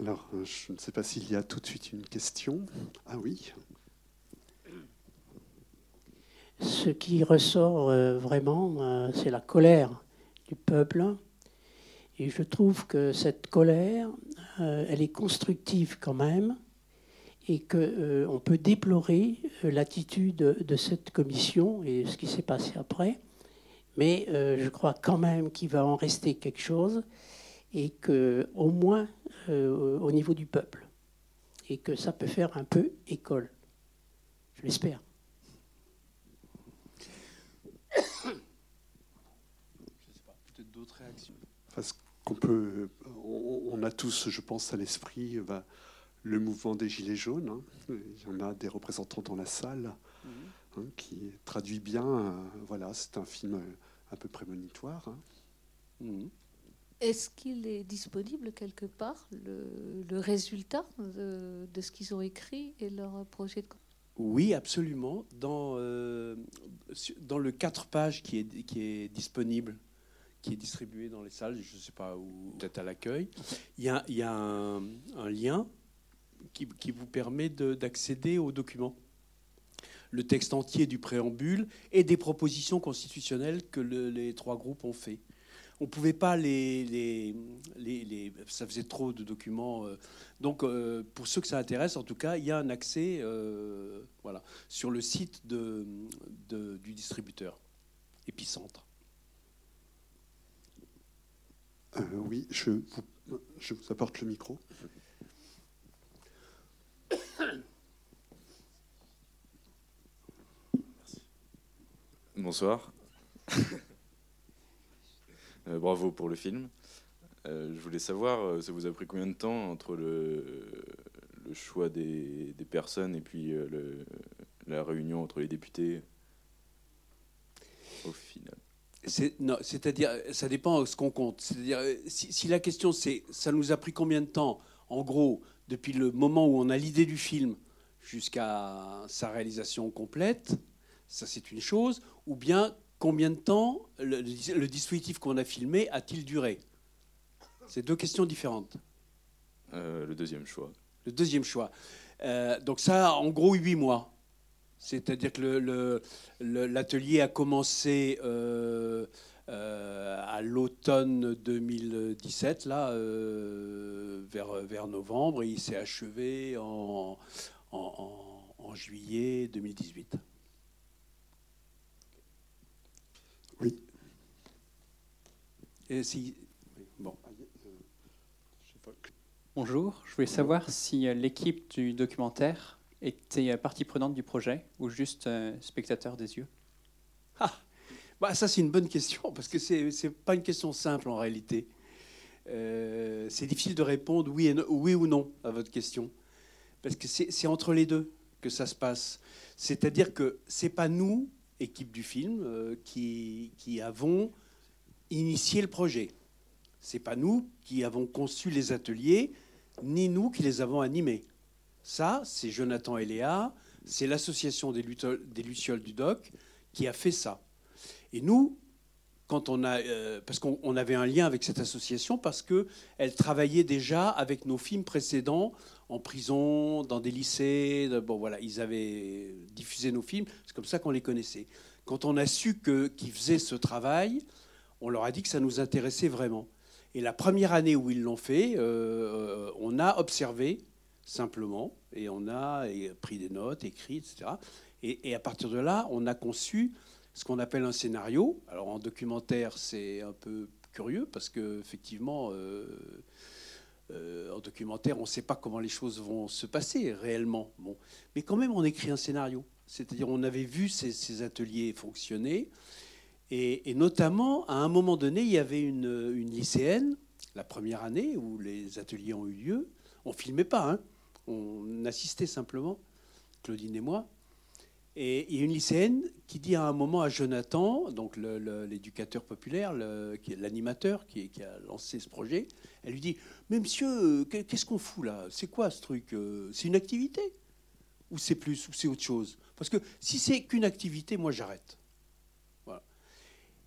Alors, euh, je ne sais pas s'il y a tout de suite une question. Ah oui. Ce qui ressort euh, vraiment, euh, c'est la colère du peuple. Et je trouve que cette colère, elle est constructive quand même, et qu'on peut déplorer l'attitude de cette commission et ce qui s'est passé après. Mais je crois quand même qu'il va en rester quelque chose et que au moins euh, au niveau du peuple et que ça peut faire un peu école. Je l'espère. Peut-être d'autres réactions. Parce qu'on peut, on, a tous, je pense, à l'esprit bah, le mouvement des Gilets jaunes. Hein. Il y en a des représentants dans la salle hein, qui traduit bien. Euh, voilà, c'est un film euh, un peu prémonitoire. Hein. Mhm. Est-ce qu'il est disponible quelque part, le, résultat de, ce qu'ils ont écrit et leur projet de... Oui, absolument. Dans, euh, dans le 4 pages qui est, qui est disponible, qui est distribué dans les salles, je ne sais pas où, peut-être à l'accueil, il y a, il y a un, lien qui, qui, vous permet d'accéder aux documents. Le texte entier du préambule et des propositions constitutionnelles que les trois groupes ont fait on pouvait pas les, les, les, ça faisait trop de documents. Euh. donc, euh, pour ceux que ça intéresse, en tout cas, il y a un accès, euh, voilà, sur le site de, du distributeur Épicentre. oui, je vous, je vous apporte le micro. Bonsoir. Euh, bravo pour le film. Euh, je voulais savoir, euh, ça vous a pris combien de temps entre le, choix des, personnes et puis la réunion entre les députés au final? C'est-à-dire, ça dépend de ce qu'on compte. C'est-à-dire, si, si, la question c'est, ça nous a pris combien de temps, en gros, depuis le moment où on a l'idée du film jusqu'à sa réalisation complète, ça c'est une chose, ou bien combien de temps le, dispositif qu'on a filmé a-t-il duré? C'est deux questions différentes. Euh, le deuxième choix. Le deuxième choix. Euh, donc ça, en gros, huit mois. C'est-à-dire que l'atelier a commencé euh, à l'automne 2017, là, vers, vers novembre, et il s'est achevé en, en juillet 2018. Bonjour, je voulais savoir si euh, l'équipe du documentaire était euh, partie prenante du projet ou juste euh, spectateur des yeux? Ah, bah ça c'est une bonne question parce que c'est n'est pas une question simple en réalité. c'est difficile de répondre oui, et oui ou non à votre question parce que c'est entre les deux que ça se passe. C'est-à-dire que c'est pas nous, équipe du film, qui, qui avons initié le projet. C'est pas nous qui avons conçu les ateliers, ni nous qui les avons animés. Ça, c'est Jonathan et Léa, c'est l'association des, Lucioles du Doc qui a fait ça. Et nous, quand on a, euh, parce qu'on avait un lien avec cette association parce que elle travaillait déjà avec nos films précédents en prison, dans des lycées. Bon voilà, ils avaient diffusé nos films. C'est comme ça qu'on les connaissait. Quand on a su qu'ils faisaient ce travail, on leur a dit que ça nous intéressait vraiment. Et la première année où ils l'ont fait, euh, euh, on a observé simplement, et on a pris des notes, écrit, etc. Et, à partir de là, on a conçu ce qu'on appelle un scénario. Alors en documentaire, c'est un peu curieux parce que effectivement, euh, en documentaire, on ne sait pas comment les choses vont se passer réellement. Bon, mais quand même, on écrit un scénario. C'est-à-dire, on avait vu ces ateliers fonctionner. Et, notamment, à un moment donné, il y avait une, lycéenne, la première année où les ateliers ont eu lieu. On filmait pas, hein. on assistait simplement, Claudine et moi. Et il y a une lycéenne qui dit à un moment à Jonathan, donc l'éducateur populaire, l'animateur qui, qui, a lancé ce projet, elle lui dit Mais monsieur, qu'est-ce qu'on fout là? C'est quoi ce truc C'est une activité? Ou c'est plus Ou c'est autre chose? Parce que si c'est qu'une activité, moi j'arrête.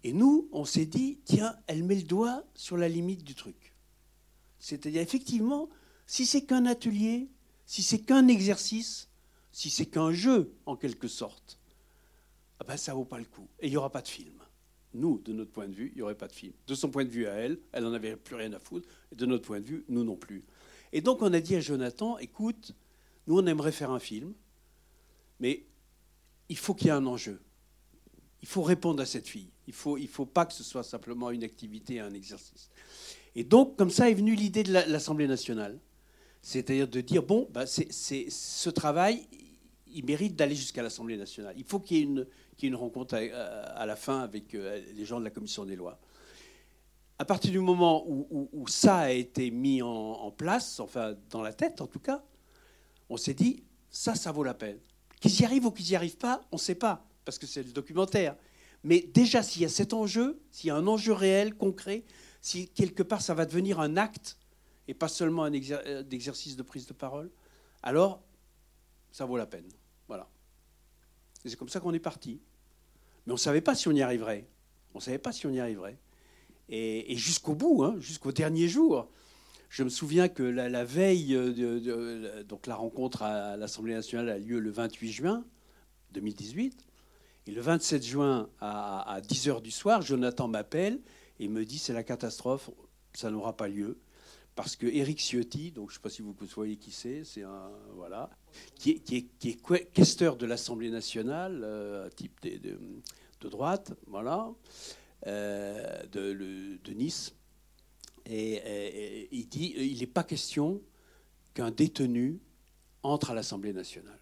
Et nous, on s'est dit, tiens, elle met le doigt sur la limite du truc. C'est-à-dire, effectivement, Si c'est qu'un atelier, si c'est qu'un exercice, si c'est qu'un jeu, en quelque sorte, ah ben, ça vaut pas le coup. Et il n'y aura pas de film. Nous, de notre point de vue, il n'y aurait pas de film. De son point de vue à elle, elle n'en avait plus rien à foutre. Et de notre point de vue, nous non plus. Et donc on a dit à Jonathan, écoute, nous on aimerait faire un film, mais il faut qu'il y ait un enjeu. Il faut répondre à cette fille. Il ne faut, il faut pas que ce soit simplement une activité, un exercice. Et donc, comme ça est venue l'idée de l'Assemblée nationale. C'est-à-dire de dire, bon, bah, ce travail, il mérite d'aller jusqu'à l'Assemblée nationale. Il faut qu'il y ait une, une rencontre à, la fin avec euh, les gens de la commission des lois. À partir du moment où, ça a été mis en, place, enfin dans la tête en tout cas, on s'est dit, ça, ça vaut la peine. Qu'ils y arrivent ou qu'ils n'y arrivent pas, on ne sait pas, parce que c'est le documentaire. Mais déjà, s'il y a cet enjeu, s'il y a un enjeu réel, concret, si quelque part ça va devenir un acte et pas seulement un euh, exercice de prise de parole, alors ça vaut la peine. Voilà. Et c'est comme ça qu'on est parti. Mais on ne savait pas si on y arriverait. On ne savait pas si on y arriverait. Et, jusqu'au bout, hein, jusqu'au dernier jour. Je me souviens que la, veille, de, donc la rencontre à l'Assemblée nationale a lieu le 28 juin 2018. Et le 27 juin à, à 10h du soir, Jonathan m'appelle et me dit c'est la catastrophe, ça n'aura pas lieu parce que Éric Ciotti, donc je ne sais pas si vous voyez qui c'est, c'est un voilà, qui est, qui est, qui est questeur de l'Assemblée nationale, euh, type de, droite, voilà, euh, de, de, Nice, et, il dit il n'est pas question qu'un détenu entre à l'Assemblée nationale.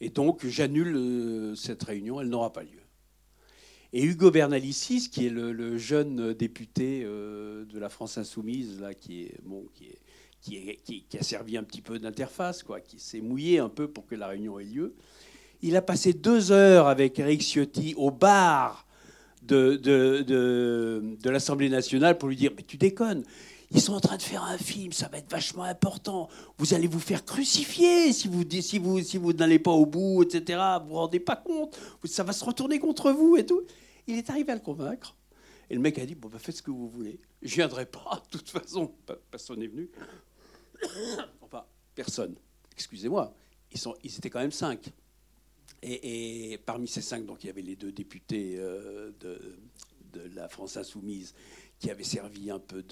Et donc j'annule euh, cette réunion, elle n'aura pas lieu. Et Hugo Bernalicis, qui est le, jeune député euh, de la France insoumise, qui, a servi un petit peu d'interface, quoi, qui s'est mouillé un peu pour que la réunion ait lieu, il a passé deux heures avec Eric Ciotti au bar de, de l'Assemblée nationale pour lui dire Mais tu déconnes ils sont en train de faire un film, ça va être vachement important. Vous allez vous faire crucifier si vous, si vous, n'allez pas au bout, etc. Vous vous rendez pas compte. Ça va se retourner contre vous et tout. Il est arrivé à le convaincre. Et le mec a dit Bon, bah, faites ce que vous voulez. Je viendrai pas, de toute façon. Personne n'est venu. enfin, personne. Excusez-moi. Ils, étaient quand même cinq. Et, parmi ces cinq, donc, il y avait les deux députés euh, de la France insoumise qui avait servi un peu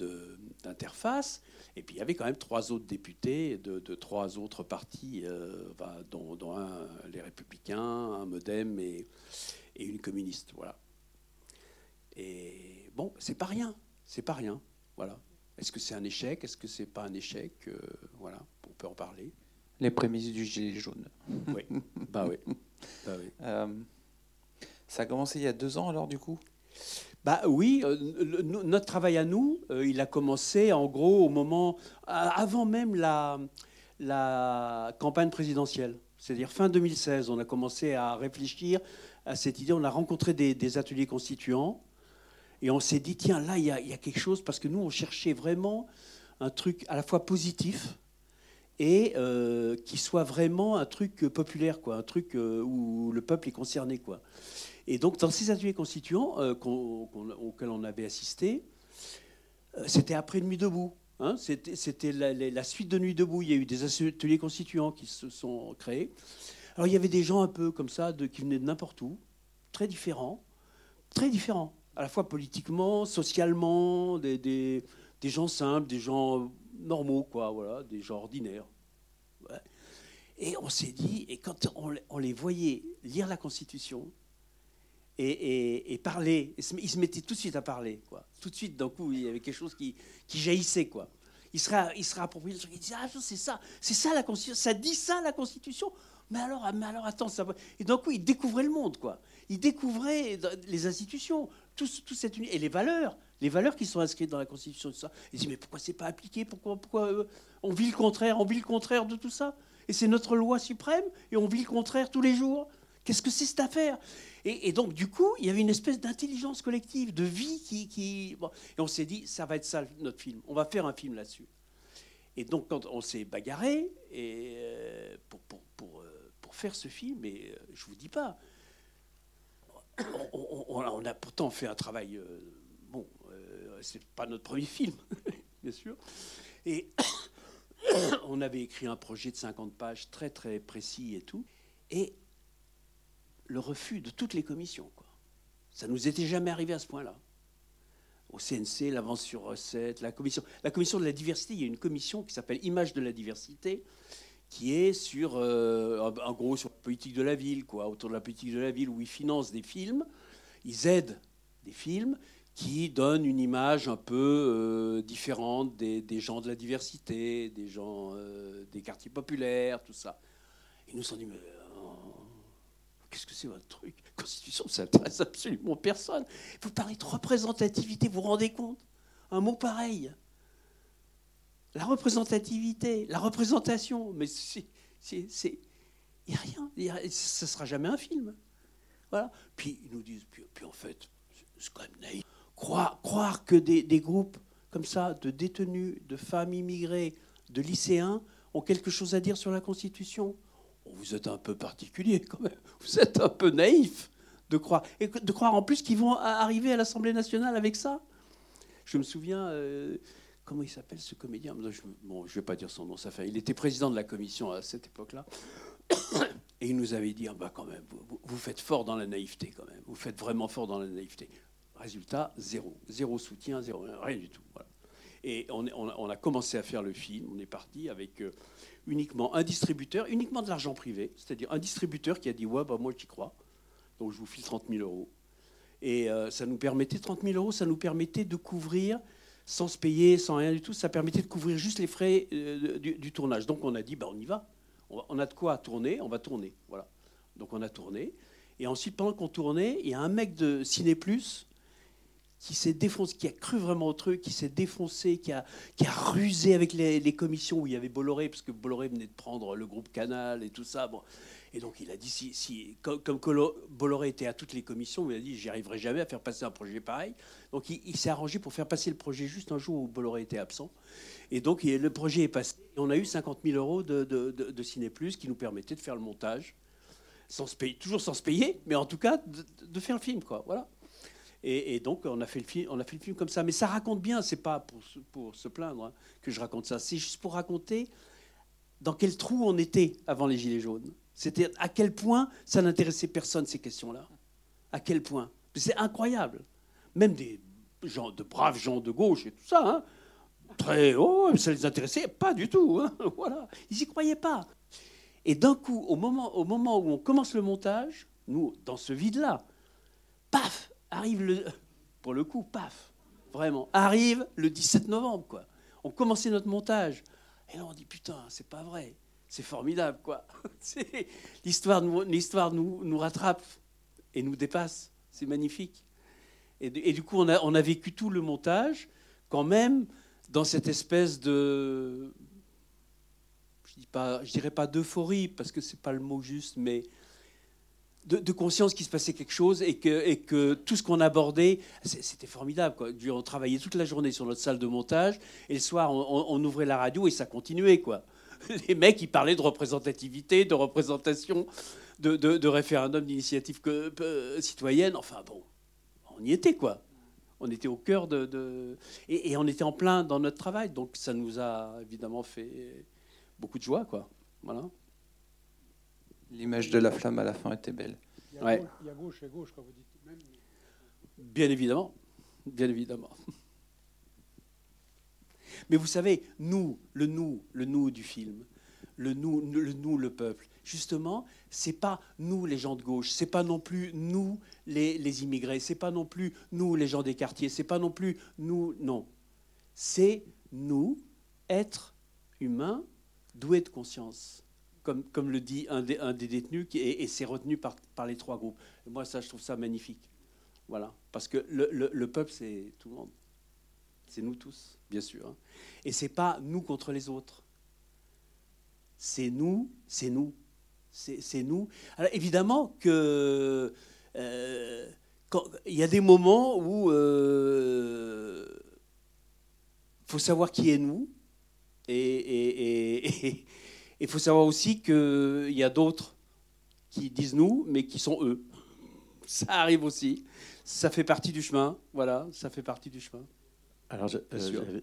d'interface. Et puis il y avait quand même trois autres députés de, trois autres partis, euh, dont, un, les Républicains, un Modem et, et, une communiste. Voilà. Et bon, c'est pas rien. C'est pas rien. Voilà. Est-ce que c'est un échec? Est-ce que c'est pas un échec? Euh, Voilà, on peut en parler. Les prémices du gilet jaune. Oui. bah oui. Bah oui. Euh, ça a commencé il y a deux ans alors du coup? Bah oui, euh, notre travail à nous, euh, il a commencé en gros au moment avant même la, campagne présidentielle. C'est-à-dire fin 2016, on a commencé à réfléchir à cette idée. On a rencontré des, ateliers constituants et on s'est dit tiens là il y, a, quelque chose parce que nous on cherchait vraiment un truc à la fois positif et euh, qui soit vraiment un truc populaire, quoi, un truc où le peuple est concerné, quoi. Et donc, dans ces ateliers constituants euh, auxquels on avait assisté, euh, c'était après Nuit debout. Hein, c'était la, suite de Nuit debout. Il y a eu des ateliers constituants qui se sont créés. Alors, il y avait des gens un peu comme ça, qui venaient de n'importe où, très différents, très différents, à la fois politiquement, socialement, des, des, gens simples, des gens normaux, quoi, voilà, des gens ordinaires. Et on s'est dit, et quand on les voyait lire la Constitution, et, parler. il se mettait tout de suite à parler. Quoi. Tout de suite, d'un coup, il y avait quelque chose qui, jaillissait. Quoi. Il sera, il sera approprié. Il disait Ah, c'est ça, c'est ça la Constitution. Ça dit ça la Constitution. Mais alors, mais alors attends, ça Et d'un coup, il découvrait le monde. Quoi. Il découvrait les institutions, tout, tout cette et les valeurs. Les valeurs qui sont inscrites dans la Constitution, tout ça. Il dit Mais pourquoi c'est pas appliqué? Pourquoi, pourquoi euh, on vit le contraire On vit le contraire de tout ça? Et c'est notre loi suprême et on vit le contraire tous les jours. Qu'est-ce que c'est cette affaire? Et, donc, du coup, il y avait une espèce d'intelligence collective, de vie qui. Et on s'est dit, ça va être ça notre film. On va faire un film là-dessus. Et donc, quand on s'est bagarré euh, pour, pour, pour, euh, pour, faire ce film, et euh, je vous dis pas, on, a pourtant fait un travail. Euh, bon, c'est pas notre premier film, bien sûr. Et on avait écrit un projet de 50 pages très très précis et tout, et le refus de toutes les commissions. Quoi. Ça nous était jamais arrivé à ce point-là. Au CNC, l'avance sur recette, la commission, la commission de la diversité, il y a une commission qui s'appelle Image de la diversité, qui est sur, euh, en gros, sur la politique de la ville, quoi, autour de la politique de la ville, où ils financent des films, ils aident des films qui donnent une image un peu euh, différente des, gens de la diversité, des gens euh, des quartiers populaires, tout ça. Ils nous sont dit, qu'est-ce que c'est votre truc? Constitution, ça n'intéresse absolument personne. Vous parlez de représentativité, vous vous rendez compte? Un mot pareil. La représentativité, la représentation, mais c'est. Il n'y a rien. ce ne sera jamais un film. Voilà. Puis ils nous disent, puis, en fait, c'est quand même naïf. Croire, croire que des, des, groupes comme ça, de détenus, de femmes immigrées, de lycéens, ont quelque chose à dire sur la Constitution? Vous êtes un peu particulier quand même. Vous êtes un peu naïf de croire. Et de croire en plus qu'ils vont arriver à l'Assemblée nationale avec ça. Je me souviens. Euh, comment il s'appelle ce comédien? Je, Bon, je ne vais pas dire son nom, ça fait. Il était président de la commission à cette époque-là. Et il nous avait dit, ah bah quand même, vous, faites fort dans la naïveté quand même. Vous faites vraiment fort dans la naïveté. Résultat, zéro. Zéro soutien, zéro, rien du tout. Et on, a commencé à faire le film. On est parti avec euh, uniquement un distributeur, uniquement de l'argent privé. C'est-à-dire un distributeur qui a dit, ouais, bah moi j'y crois. Donc je vous file 30 000 euros. Et euh, ça nous permettait, 30 000 euros, ça nous permettait de couvrir sans se payer, sans rien du tout. Ça permettait de couvrir juste les frais euh, du, tournage. Donc on a dit, bah, on y va. On, a de quoi tourner, on va tourner. Voilà. Donc on a tourné. Et ensuite, pendant qu'on tournait, il y a un mec de Ciné Plus qui s'est défoncé, qui a cru vraiment au truc, qui s'est défoncé, qui a, qui a rusé avec les, commissions où il y avait Bolloré, parce que Bolloré venait de prendre le groupe Canal et tout ça. Bon. Et donc il a dit, si, si, comme, Bolloré était à toutes les commissions, il a dit, j'y arriverai jamais à faire passer un projet pareil. Donc il, s'est arrangé pour faire passer le projet juste un jour où Bolloré était absent. Et donc le projet est passé. On a eu 50 000 euros de, de, de, Ciné Plus qui nous permettaient de faire le montage, sans se payer, toujours sans se payer, mais en tout cas de, faire le film. Quoi. Voilà. Et, donc on a, fait le film, comme ça. Mais ça raconte bien, c'est pas pour, se plaindre hein, que je raconte ça, c'est juste pour raconter dans quel trou on était avant les Gilets jaunes. C'était à quel point ça n'intéressait personne, ces questions-là. À quel point. C'est incroyable. Même des gens, de braves gens de gauche et tout ça, hein, très haut, ça les intéressait pas du tout. Hein, voilà. Ils n'y croyaient pas. Et d'un coup, au moment où on commence le montage, nous, dans ce vide-là, paf, arrive le. Pour le coup, paf, vraiment, arrive le 17 novembre, quoi. On commençait notre montage. Et là, on dit, putain, c'est pas vrai c'est formidable, quoi. L'histoire nous, nous, nous rattrape et nous dépasse. C'est magnifique. Et, du coup, on a, on a vécu tout le montage, quand même, dans cette espèce de. Je ne dirais pas d'euphorie, parce que ce n'est pas le mot juste, mais de, conscience qu'il se passait quelque chose et que, et tout ce qu'on abordait, c'était formidable. Quoi. On travaillait toute la journée sur notre salle de montage, et le soir, on, ouvrait la radio et ça continuait. quoi. les mecs, ils parlaient de représentativité, de représentation, de, référendum d'initiative citoyenne. Enfin bon, on y était quoi. On était au cœur de. Et, on était en plein dans notre travail. Donc ça nous a évidemment fait beaucoup de joie quoi. Voilà. L'image de la flamme à la fin était belle. Il y a, gauche, et gauche, quand vous dites même. Bien évidemment. Bien évidemment. Mais vous savez, nous, le nous, le nous du film, le nous, le nous, le peuple, justement, c'est pas nous les gens de gauche, c'est pas non plus nous les, les immigrés, c'est pas non plus nous les gens des quartiers, c'est pas non plus nous, non. C'est nous, êtres humains, doués de conscience. Comme, le dit un des, détenus, et, c'est retenu par, les trois groupes. moi, ça, je trouve ça magnifique. Voilà. Parce que le, le, le peuple, c'est tout le monde. C'est nous tous, bien sûr. Hein. Et c'est pas nous contre les autres. C'est nous, c'est nous. C'est nous. Alors évidemment que euh, il y a des moments où il euh, faut savoir qui est nous. Et il faut savoir aussi qu'il y a d'autres qui disent nous, mais qui sont eux. Ça arrive aussi. Ça fait partie du chemin. Voilà, ça fait partie du chemin. Alors, euh,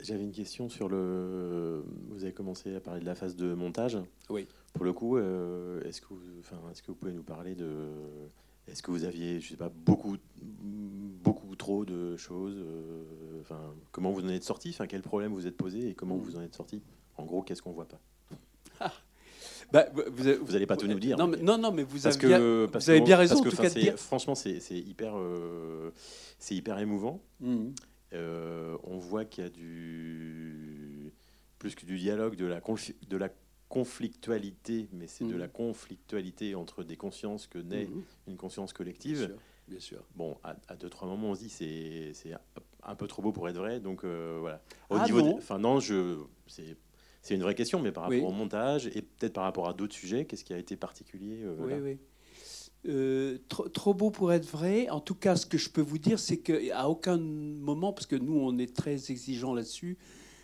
J'avais une question sur le. Vous avez commencé à parler de la phase de montage. Oui. Pour le coup, euh, est-ce que, vous... enfin, est-ce que vous pouvez nous parler de. Est-ce que vous aviez, je sais pas, beaucoup, beaucoup trop de choses euh, Enfin, comment vous en êtes sorti Enfin, quel problème vous êtes posé et comment vous en êtes sorti? En gros, qu'est-ce qu'on voit pas? Bah, vous n'allez pas tout nous dire. Non, mais, non, non, mais vous avez, que, bien, vous avez bien raison. Parce que, franchement, c'est hyper, euh, c'est hyper émouvant. Mmh. Euh, on voit qu'il y a du plus que du dialogue, de la, de la conflictualité, mais c'est de la conflictualité entre des consciences que naît mmh. une conscience collective. Bien sûr. Bon, à, deux trois moments, on se dit c'est c'est un peu trop beau pour être vrai, donc euh, voilà. Au ah niveau, enfin non, je c'est c'est une vraie question, mais par rapport au montage et peut-être par rapport à d'autres sujets, qu'est-ce qui a été particulier euh, Oui, oui. Euh, trop, beau pour être vrai. En tout cas, ce que je peux vous dire, c'est qu'à aucun moment, parce que nous, on est très exigeants là-dessus,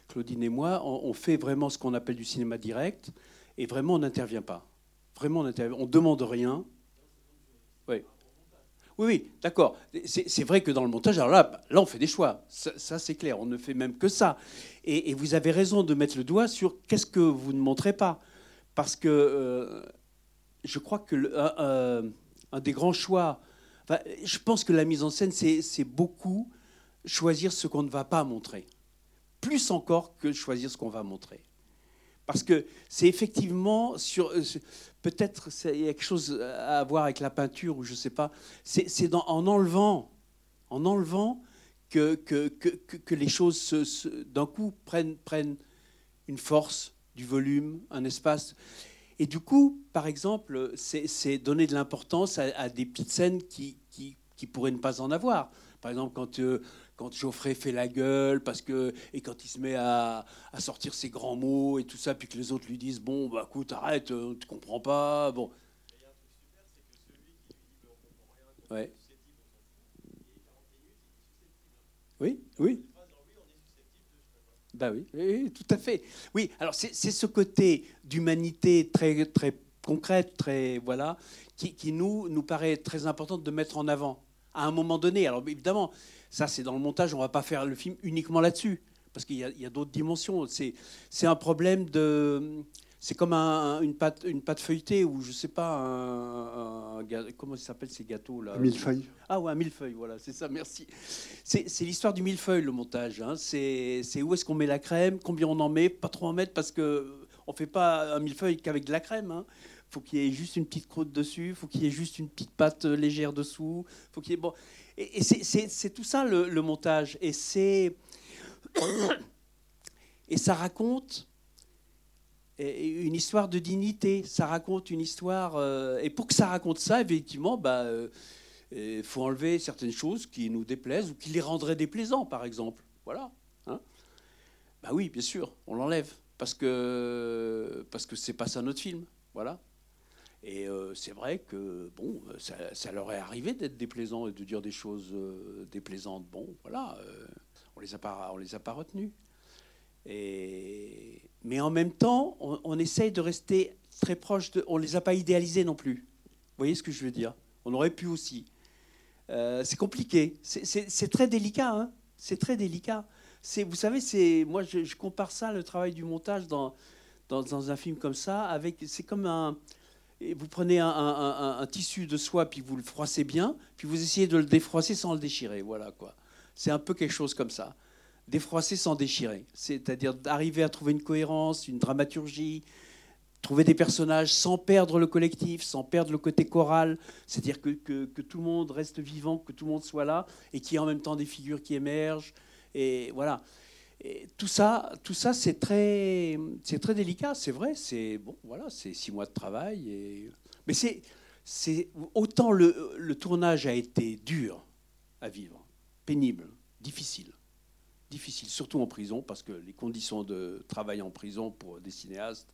Claudine et moi, on, fait vraiment ce qu'on appelle du cinéma direct, et vraiment, on n'intervient pas. Vraiment, on ne On demande rien. Oui. Oui, d'accord. C'est vrai que dans le montage, alors là, là on fait des choix. Ça, c'est clair. On ne fait même que ça. Et, vous avez raison de mettre le doigt sur qu'est-ce que vous ne montrez pas. Parce que euh, je crois que un des grands choix, je pense que la mise en scène, c'est beaucoup choisir ce qu'on ne va pas montrer. Plus encore que choisir ce qu'on va montrer. Parce que c'est effectivement sur. Euh, peut-être il y a quelque chose à voir avec la peinture ou je ne sais pas. C'est en enlevant, en enlevant que, que, que, que les choses d'un coup prennent, prennent une force, du volume, un espace. Et du coup, par exemple, c'est donner de l'importance à, des petites scènes qui, qui, pourraient ne pas en avoir. Par exemple, quand euh, quand Geoffrey fait la gueule, parce que, et quand il se met à, sortir ses grands mots et tout ça, puis que les autres lui disent Bon, bah écoute, arrête, euh, tu comprends pas. Bon. Ouais. Oui, oui. Bah oui, oui, tout à fait. Oui, alors c'est ce côté d'humanité très, très concrète, très voilà, qui, qui, nous, nous paraît très important de mettre en avant à un moment donné. Alors évidemment, ça, c'est dans le montage, on ne va pas faire le film uniquement là-dessus, parce qu'il y a, d'autres dimensions. C'est un problème de... C'est comme une, pâte, une pâte feuilletée ou je ne sais pas, un, comment ça s'appelle ces gâteaux là? Un millefeuille. Ah ouais, un millefeuille, voilà, c'est ça, merci. C'est l'histoire du millefeuille, le montage. Hein. C'est où est-ce qu'on met la crème, combien on en met, pas trop en mettre parce que on fait pas un millefeuille qu'avec de la crème. Hein faut qu'il y ait juste une petite croûte dessus, faut qu'il y ait juste une petite pâte légère dessous, faut qu'il y ait bon. Et, c'est tout ça le, montage. Et c'est. Et ça raconte une histoire de dignité. Ça raconte une histoire. Euh, et pour que ça raconte ça, effectivement, bah, il euh, faut enlever certaines choses qui nous déplaisent ou qui les rendraient déplaisants, par exemple. Voilà. Hein bah oui, bien sûr, on l'enlève parce que parce que c'est pas ça notre film. Voilà. Et euh, c'est vrai que bon, ça, leur est arrivé d'être déplaisant et de dire des choses euh, déplaisantes. Bon, voilà, euh, on les les a pas retenus. Et, mais en même temps, on, essaye de rester très proche de. On les a pas idéalisés non plus. Vous voyez ce que je veux dire? On aurait pu aussi. c'est compliqué. C'est très délicat. Hein c'est très délicat. Vous savez, moi, je, compare ça, le travail du montage dans, dans un film comme ça, avec. C'est comme un vous prenez un, tissu de soie, puis vous le froissez bien, puis vous essayez de le défroisser sans le déchirer. Voilà quoi. C'est un peu quelque chose comme ça. Défroisser sans déchirer. C'est-à-dire d'arriver à trouver une cohérence, une dramaturgie, trouver des personnages sans perdre le collectif, sans perdre le côté choral, c'est-à-dire que, que, tout le monde reste vivant, que tout le monde soit là, et qu'il y ait en même temps des figures qui émergent. Et voilà tout ça, tout ça c'est très, très délicat, c'est vrai. C'est bon, voilà, six mois de travail. Mais c'est, autant le, le, tournage a été dur à vivre, pénible, difficile, difficile, surtout en prison, parce que les conditions de travail en prison pour des cinéastes,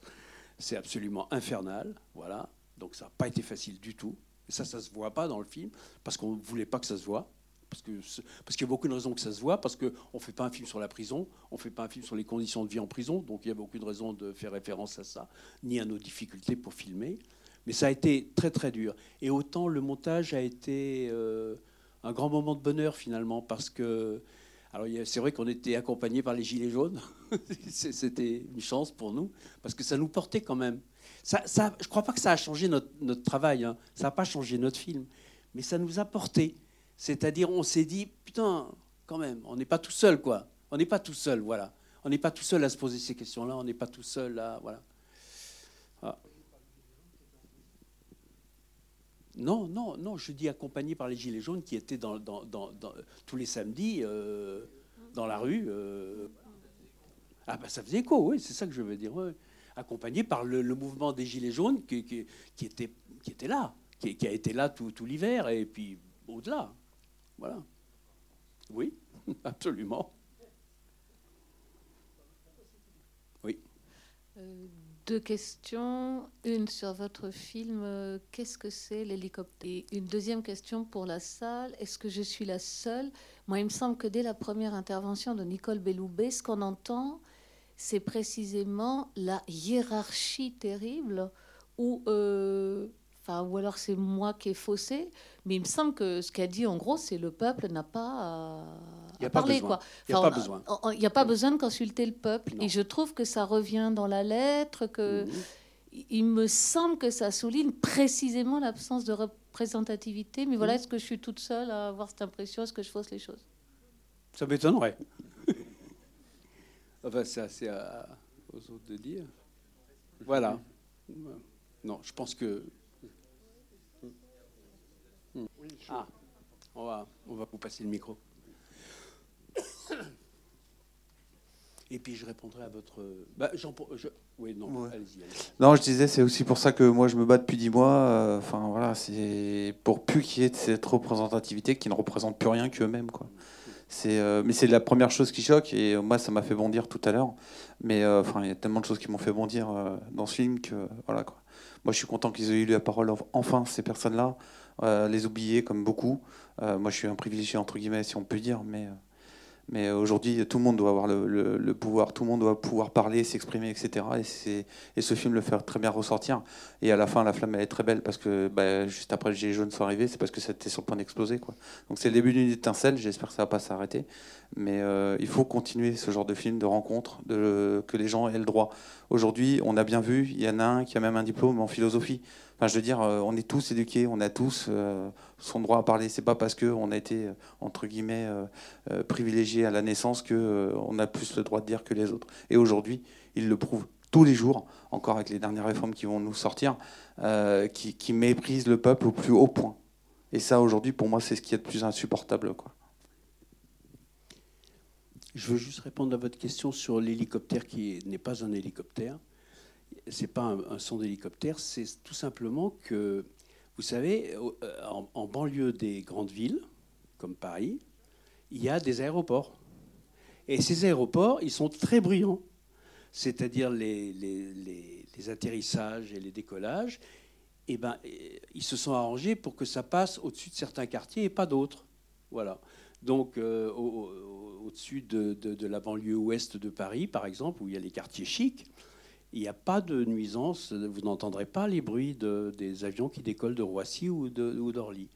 c'est absolument infernal. Voilà, donc ça n'a pas été facile du tout. Ça, ça se voit pas dans le film, parce qu'on ne voulait pas que ça se voit parce qu'il parce qu'il y a beaucoup de raisons que ça se voit, parce qu'on ne fait pas un film sur la prison, on ne fait pas un film sur les conditions de vie en prison, donc il y a beaucoup de raisons de faire référence à ça, ni à nos difficultés pour filmer. Mais ça a été très très dur. Et autant le montage a été euh, un grand moment de bonheur finalement, parce que Alors c'est vrai qu'on était accompagnés par les Gilets jaunes. C'était une chance pour nous, parce que ça nous portait quand même. Ça, je ne crois pas que ça a changé notre, notre travail, hein. ça n'a pas changé notre film, mais ça nous a porté. C'est-à-dire, on s'est dit, putain, quand même, on n'est pas tout seul, quoi. On n'est pas tout seul, voilà. On n'est pas tout seul à se poser ces questions-là, on n'est pas tout seul à. Voilà. Ah. Non, non, non, je dis accompagné par les Gilets jaunes qui étaient dans, dans, dans, tous les samedis euh, dans la rue. Euh. Ah, ben ça faisait écho, oui, c'est ça que je veux dire. Accompagné par le, mouvement des Gilets jaunes qui, était, là, qui, a été là tout l'hiver et puis au-delà. Voilà. Oui, absolument. Oui. Euh, deux questions. Une sur votre film, euh, qu'est-ce que c'est l'hélicoptère? Et une deuxième question pour la salle, est-ce que je suis la seule? Moi, il me semble que dès la première intervention de Nicole Belloubet, ce qu'on entend, c'est précisément la hiérarchie terrible où euh, ou alors c'est moi qui ai faussé, mais il me semble que ce qu'a dit en gros, c'est le peuple n'a pas à, parler. Quoi. il n'y a pas besoin. Il n'y a pas besoin de consulter le peuple. Et je trouve que ça revient dans la lettre, que mhm. il me semble que ça souligne précisément l'absence de représentativité. Mais voilà, mhm. est-ce que je suis toute seule à avoir cette impression? Est-ce que je fausse les choses? Ça m'étonnerait. enfin, c'est assez aux autres de dire. Voilà. Non, je pense que ah, on va, on va vous passer le micro. Et puis je répondrai à votre. Bah, Jean, je... Oui, non, allez-y. non, je disais, c'est aussi pour ça que moi je me bats depuis dix mois. Euh, enfin voilà, c'est pour plus qu'il y ait cette représentativité qui ne représente plus rien qu'eux-mêmes, quoi. C'est, euh, mais c'est la première chose qui choque et moi ça m'a fait bondir tout à l'heure. Mais euh, enfin, il y a tellement de choses qui m'ont fait bondir dans ce film que voilà quoi. Moi, je suis content qu'ils aient eu la parole enfin ces personnes-là. Euh, les oublier comme beaucoup. Euh, moi, je suis un privilégié, entre guillemets, si on peut dire, mais, euh, mais aujourd'hui, tout le monde doit avoir le, pouvoir, tout le monde doit pouvoir parler, s'exprimer, etc. Et, et, ce film le fait très bien ressortir. Et à la fin, la flamme, est très belle parce que bah, juste après, les Gilets jaunes sont arrivés, c'est parce que c'était sur le point d'exploser. Donc, c'est le début d'une étincelle. J'espère que ça va pas s'arrêter. Mais il faut continuer ce genre de film, de rencontre, que les gens aient le droit. Aujourd'hui, on a bien vu, il y en a un qui a même un diplôme en philosophie je veux dire, euh, on est tous éduqués, on a tous euh, son droit à parler. C'est pas parce qu'on a été euh, entre guillemets privilégié à la naissance que on a plus le droit de dire que les autres. Et aujourd'hui, il le prouve tous les jours, encore avec les dernières réformes qui vont nous sortir, qui, méprisent le peuple au plus haut point. Et ça, aujourd'hui, pour moi, c'est ce qui est le plus insupportable. Je veux juste répondre à votre question sur l'hélicoptère qui n'est pas un hélicoptère c'est pas un, son d'hélicoptère, c'est tout simplement que, vous savez, euh, en, banlieue des grandes villes, comme Paris, il y a des aéroports. Et ces aéroports, ils sont très bruyants. C'est-à-dire les, les, atterrissages et les décollages, eh ben, ils se sont arrangés pour que ça passe au-dessus de certains quartiers et pas d'autres. Voilà. Donc, euh, au-dessus de, de, la banlieue ouest de Paris, par exemple, où il y a les quartiers chics, il n'y a pas de nuisance, vous n'entendrez pas les bruits des avions qui décollent de Roissy ou d'Orly.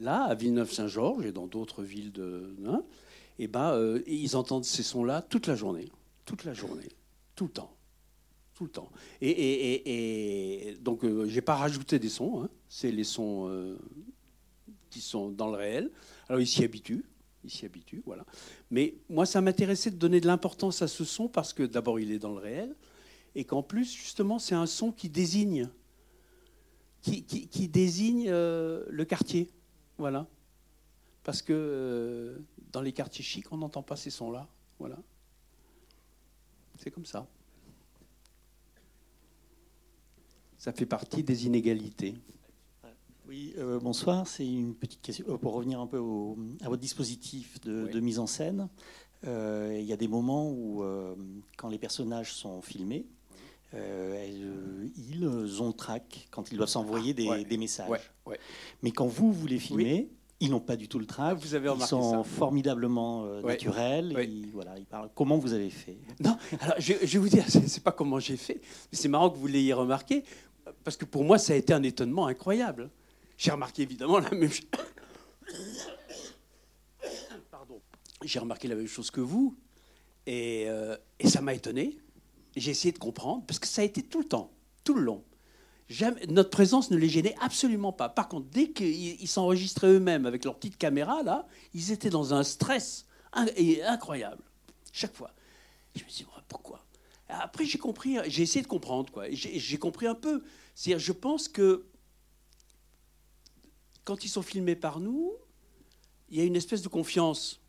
Là, à Villeneuve-Saint-Georges et dans d'autres villes de, hein, eh ben, euh, ils entendent ces sons-là toute la journée, toute la journée, tout le temps, tout le temps. Et, donc, euh, j'ai pas rajouté des sons, hein. c'est les sons euh, qui sont dans le réel. Alors, ils s'y habituent, ils s'y habituent, voilà. Mais moi, ça m'intéressait de donner de l'importance à ce son parce que d'abord, il est dans le réel et qu'en plus, justement, c'est un son qui désigne, qui, qui, désigne euh, le quartier. Voilà. Parce que euh, dans les quartiers chics, on n'entend pas ces sons-là. Voilà. C'est comme ça. Ça fait partie des inégalités. Oui, euh, bonsoir. C'est une petite question pour revenir un peu à votre dispositif de, mise en scène. il y a des moments où, quand les personnages sont filmés, euh, euh, ils ont trac quand ils doivent s'envoyer des, messages. Mais quand vous, vous les filmez, ils n'ont pas du tout le trac. Vous avez ils sont formidablement euh, naturels. Ils, voilà, ils parlent. Comment vous avez fait? Non, alors je, vais vous dire, c'est pas comment j'ai fait, mais c'est marrant que vous l'ayez remarqué, parce que pour moi, ça a été un étonnement incroyable. J'ai remarqué évidemment la même chose. Pardon. j'ai remarqué la même chose que vous, et, euh, et ça m'a étonné. J'ai essayé de comprendre, parce que ça a été tout le temps, tout le long. Notre présence ne les gênait absolument pas. Par contre, dès qu'ils s'enregistraient eux-mêmes avec leur petite caméra, là, ils étaient dans un stress incroyable, chaque fois. Je me suis dit, pourquoi? Après, j'ai compris, j'ai essayé de comprendre, quoi. J'ai compris un peu. C'est-à-dire, je pense que quand ils sont filmés par nous, il y a une espèce de confiance.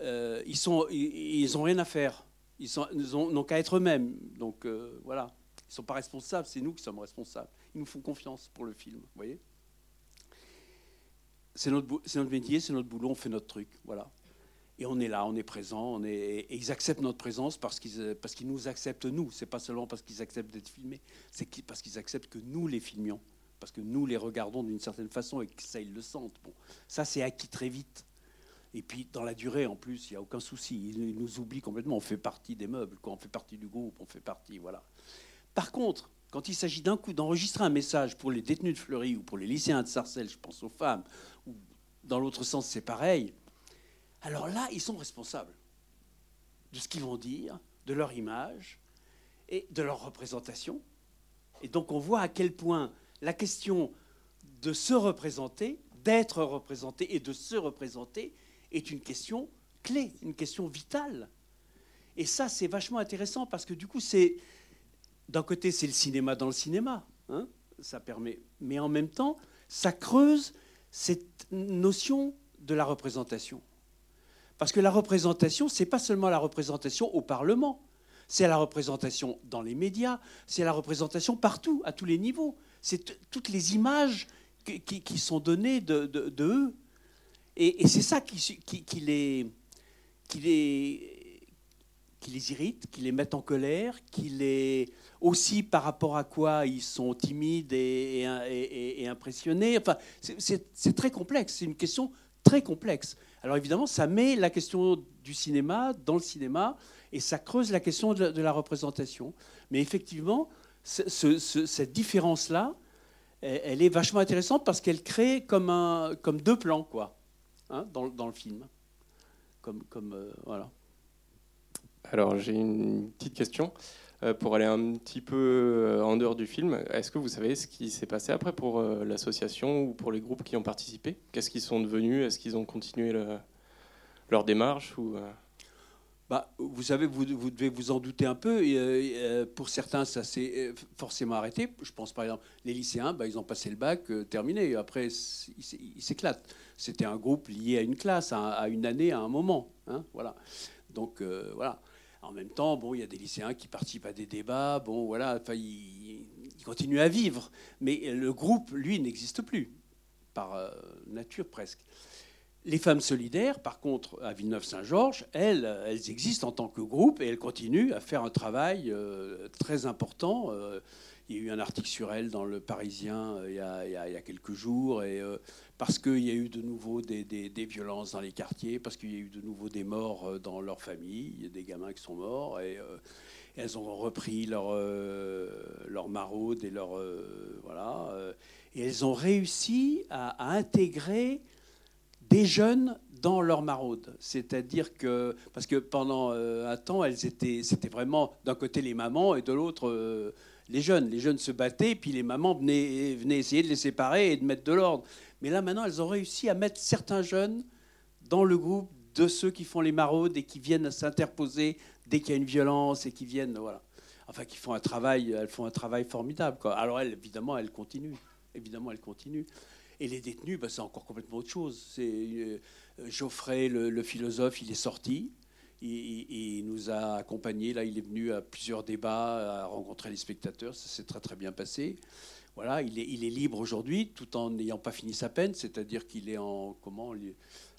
Euh, ils n'ont ils, ont rien à faire. Ils n'ont qu'à être eux-mêmes. Donc euh, voilà, ils ne sont pas responsables, c'est nous qui sommes responsables. Ils nous font confiance pour le film, vous voyez C'est notre, métier, c'est notre boulot, on fait notre truc, voilà. Et on est là, on est présent, et ils acceptent notre présence parce qu'ils parce qu'ils nous acceptent nous. C'est pas seulement parce qu'ils acceptent d'être filmés, c'est parce qu'ils acceptent que nous les filmions parce que nous les regardons d'une certaine façon et que ça, ils le sentent. Bon, ça, c'est acquis très vite. Et puis, dans la durée, en plus, il n'y a aucun souci. Ils nous oublient complètement. On fait partie des meubles, quand on fait partie du groupe, on fait partie. Voilà. Par contre, quand il s'agit d'un coup d'enregistrer un message pour les détenus de Fleury ou pour les lycéens de Sarcelles, je pense aux femmes, ou dans l'autre sens, c'est pareil, alors là, ils sont responsables de ce qu'ils vont dire, de leur image et de leur représentation. Et donc, on voit à quel point la question de se représenter, d'être représenté et de se représenter est une question clé, une question vitale. Et ça, c'est vachement intéressant parce que du coup, c'est d'un côté, c'est le cinéma dans le cinéma, hein, ça permet, mais en même temps, ça creuse cette notion de la représentation. Parce que la représentation, c'est pas seulement la représentation au Parlement, c'est la représentation dans les médias, c'est la représentation partout, à tous les niveaux c'est toutes les images qui, sont données de, eux. Et, c'est ça qui, les, irrite, qui les met en colère, qui les aussi par rapport à quoi ils sont timides et, impressionnés. Enfin, c'est très complexe. C'est une question très complexe. Alors évidemment, ça met la question du cinéma dans le cinéma et ça creuse la question de, la représentation. Mais effectivement, cette différence-là, elle est vachement intéressante parce qu'elle crée comme, comme deux plans, quoi, hein, dans, le film. Euh. Alors, j'ai une petite question. Euh, pour aller un petit peu euh, en dehors du film, est-ce que vous savez ce qui s'est passé après pour l'association ou pour les groupes qui ont participé? Qu'est-ce qu'ils sont devenus? Est-ce qu'ils ont continué leur démarche ou, bah, vous savez, vous, devez vous en douter un peu. Et, euh, pour certains, ça s'est euh, forcément arrêté. Je pense par exemple, les lycéens, bah, ils ont passé le bac, euh, terminé. Après, ils s'éclatent. C'était un groupe lié à une classe, à, une année, à un moment. Hein, voilà. Donc voilà. En même temps, bon, il y a des lycéens qui participent à des débats. Bon, voilà. Enfin, ils, ils continuent à vivre. Mais le groupe, lui, n'existe plus par nature presque. Les femmes solidaires, par contre, à Villeneuve-Saint-Georges, elles, existent en tant que groupe et elles continuent à faire un travail euh, très important. Euh, il y a eu un article sur elles dans Le Parisien euh, il, y a, quelques jours, et, parce qu'il y a eu de nouveau des, violences dans les quartiers, parce qu'il y a eu de nouveau des morts dans leur famille, des gamins qui sont morts, et, elles ont repris leur, leur maraude et leur. voilà. et elles ont réussi à intégrer des jeunes dans leur maraude. C'est-à-dire que, parce que pendant euh, un temps, elles étaient, c'était vraiment d'un côté les mamans et de l'autre euh, les jeunes. Les jeunes se battaient, puis les mamans venaient, venaient essayer de les séparer et de mettre de l'ordre. Mais là, maintenant, elles ont réussi à mettre certains jeunes dans le groupe de ceux qui font les maraudes et qui viennent s'interposer dès qu'il y a une violence et qui viennent, voilà. Enfin, qui font un travail, elles font un travail formidable. Alors, évidemment, elles continuent. Évidemment, elles continuent. Et les détenus, bah, c'est encore complètement autre chose. C'est euh, Geoffrey, le, philosophe, il est sorti. Il, nous a accompagnés. Là, il est venu à plusieurs débats, à rencontrer les spectateurs. Ça s'est très très bien passé. Voilà, il est, libre aujourd'hui, tout en n'ayant pas fini sa peine. C'est-à-dire qu'il est en comment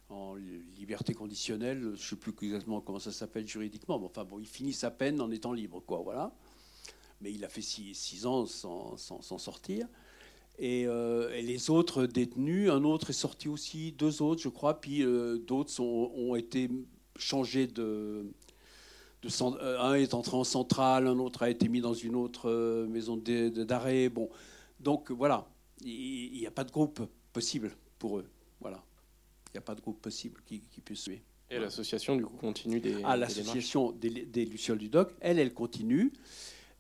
en liberté conditionnelle. Je ne sais plus exactement comment ça s'appelle juridiquement. Mais enfin bon, il finit sa peine en étant libre, quoi. Voilà. Mais il a fait six, six ans sans, sans, sans Euh, et, les autres détenus, un autre est sorti aussi, deux autres, je crois, puis euh, d'autres ont été changés de, de, euh, un est entré en centrale, un autre a été mis dans une autre maison d'arrêt. Bon, donc voilà, il n'y a pas de groupe possible pour eux. Voilà, il n'y a pas de groupe possible qui, qui puisse suivre. Et l'association, du coup, continue des. Ah, l'association des, des, Lucioles du Doc, elle, elle continue.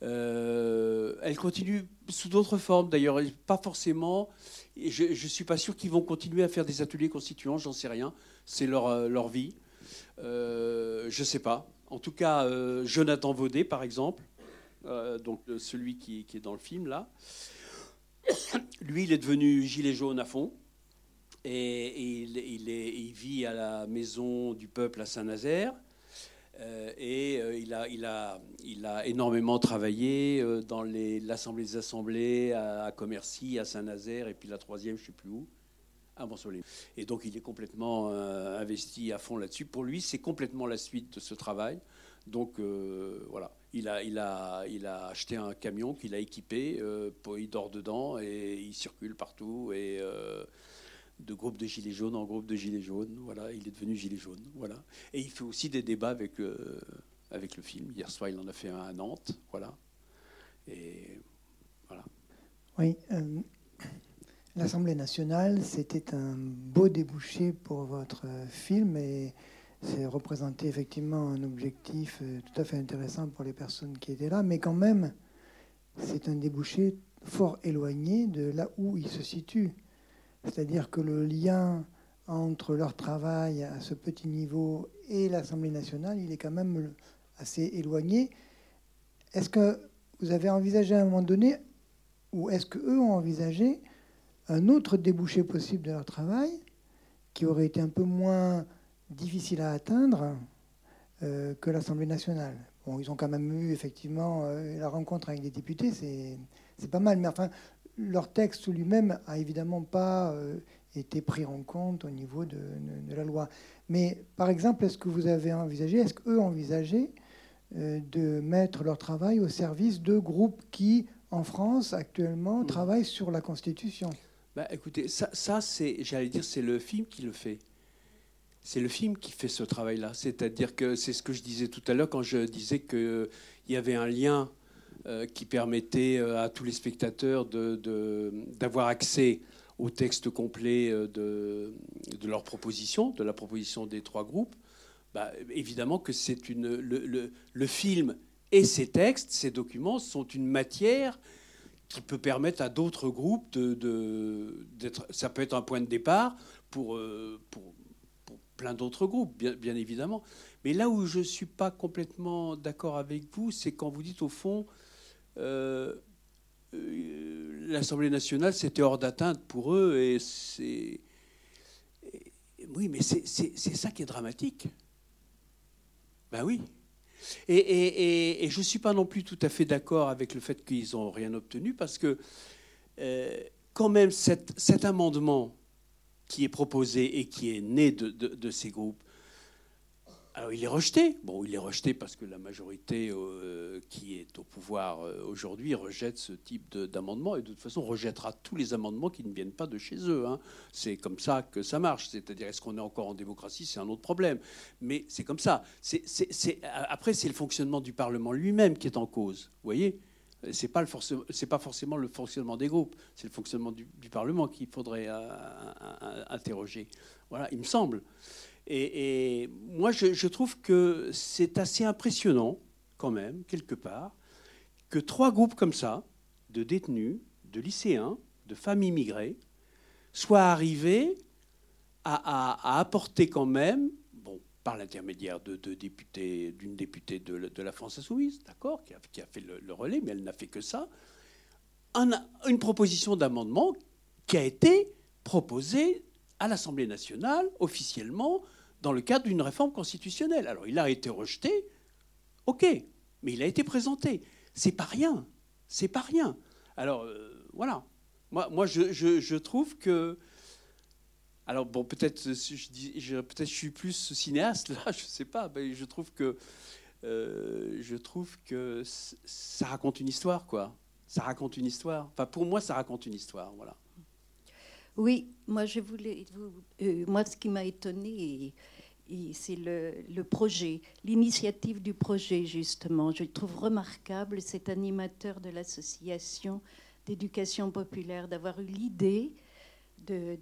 Euh, elle continue sous d'autres formes, d'ailleurs, pas forcément. Je ne suis pas sûr qu'ils vont continuer à faire des ateliers constituants, j'en sais rien. C'est leur, euh, leur vie. Euh, je ne sais pas. En tout cas, Jonathan Vaudet, par exemple, donc celui qui, est dans le film là, lui, il est devenu gilet jaune à fond. Et, il, vit à la maison du peuple à Saint-Nazaire. Euh, et euh, il, a, il, a, il, a, énormément travaillé euh, dans l'Assemblée des Assemblées, à, Commercy, à Saint-Nazaire, et puis la troisième, je ne sais plus où, à Monsoleil. Et donc il est complètement investi à fond là-dessus. Pour lui, c'est complètement la suite de ce travail. Donc voilà, il a, il, a, il a acheté un camion qu'il a équipé, il dort dedans et il circule partout. Et de groupe de gilets jaunes en groupe de gilets jaunes. Voilà, il est devenu gilet jaune. Voilà. Et il fait aussi des débats avec, euh, avec le film. Hier soir, il en a fait un à Nantes. Voilà. Et voilà. Oui. Euh, L'Assemblée nationale, c'était un beau débouché pour votre film et c'est représenté effectivement un objectif euh, tout à fait intéressant pour les personnes qui étaient là, mais quand même, c'est un débouché fort éloigné de là où il se situe. C'est-à-dire que le lien entre leur travail à ce petit niveau et l'Assemblée nationale, il est quand même assez éloigné. Est-ce que vous avez envisagé à un moment donné, ou est-ce qu'eux ont envisagé un autre débouché possible de leur travail qui aurait été un peu moins difficile à atteindre euh, que l'Assemblée nationale? Bon, ils ont quand même eu effectivement euh, la rencontre avec des députés, c'est pas mal, mais enfin, leur texte lui-même a évidemment pas euh, été pris en compte au niveau de, la loi. Mais par exemple, est-ce que vous avez envisagé, est-ce qu'eux ont envisagé euh, de mettre leur travail au service de groupes qui, en France, actuellement, mmh. travaillent sur la Constitution? Bah, Écoutez, ça, ça c'est, j'allais dire, c'est le film qui le fait. C'est le film qui fait ce travail-là. C'est-à-dire que c'est ce que je disais tout à l'heure quand je disais qu'il y avait un lien euh, qui permettait euh, à tous les spectateurs d'avoir accès au texte complet euh, de, de, leur proposition, de la proposition des trois groupes, bah, évidemment que c'est une le, film et ses textes, ces documents sont une matière qui peut permettre à d'autres groupes de, d'être. Ça peut être un point de départ pour, pour, plein d'autres groupes, bien, bien, évidemment. Mais là où je ne suis pas complètement d'accord avec vous, c'est quand vous dites au fond, euh, euh, l'Assemblée nationale, c'était hors d'atteinte pour eux. Et c'est. Oui, mais c'est ça qui est dramatique. Ben oui. Et, je ne suis pas non plus tout à fait d'accord avec le fait qu'ils n'ont rien obtenu, parce que euh, quand même, cet, amendement qui est proposé et qui est né de ces groupes, alors il est rejeté. Bon, il est rejeté parce que la majorité euh, qui est au pouvoir euh, aujourd'hui rejette ce type d'amendement et de toute façon rejettera tous les amendements qui ne viennent pas de chez eux. Hein. C'est comme ça que ça marche. C'est-à-dire, est-ce qu'on est encore en démocratie? C'est un autre problème. Mais c'est comme ça. Après, c'est le fonctionnement du Parlement lui-même qui est en cause. Vous voyez? C'est pas pas forcément le fonctionnement des groupes, c'est le fonctionnement du, Parlement qu'il faudrait euh, interroger. Voilà, il me semble. Et, moi, je, trouve que c'est assez impressionnant, quand même, quelque part, que trois groupes comme ça, de détenus, de lycéens, de femmes immigrées, soient arrivés à, apporter quand même, par l'intermédiaire de, d'une députée de, la France insoumise, d'accord, qui, a, fait le, relais, mais elle n'a fait que ça, une proposition d'amendement qui a été proposée à l'Assemblée nationale, officiellement, dans le cadre d'une réforme constitutionnelle. Alors, il a été rejeté, ok, mais il a été présenté. C'est pas rien. C'est pas rien. Alors, euh, voilà. Moi, je, je, trouve que. Alors, bon, peut-être je, peut je suis plus cinéaste, là, je sais pas, mais je trouve que. Euh, je trouve que ça raconte une histoire, quoi. Ça raconte une histoire. Enfin, pour moi, ça raconte une histoire, voilà. Oui, moi je voulais. Euh, moi, ce qui m'a étonné, c'est le, projet, l'initiative du projet justement. Je trouve remarquable cet animateur de l'association d'éducation populaire d'avoir eu l'idée de,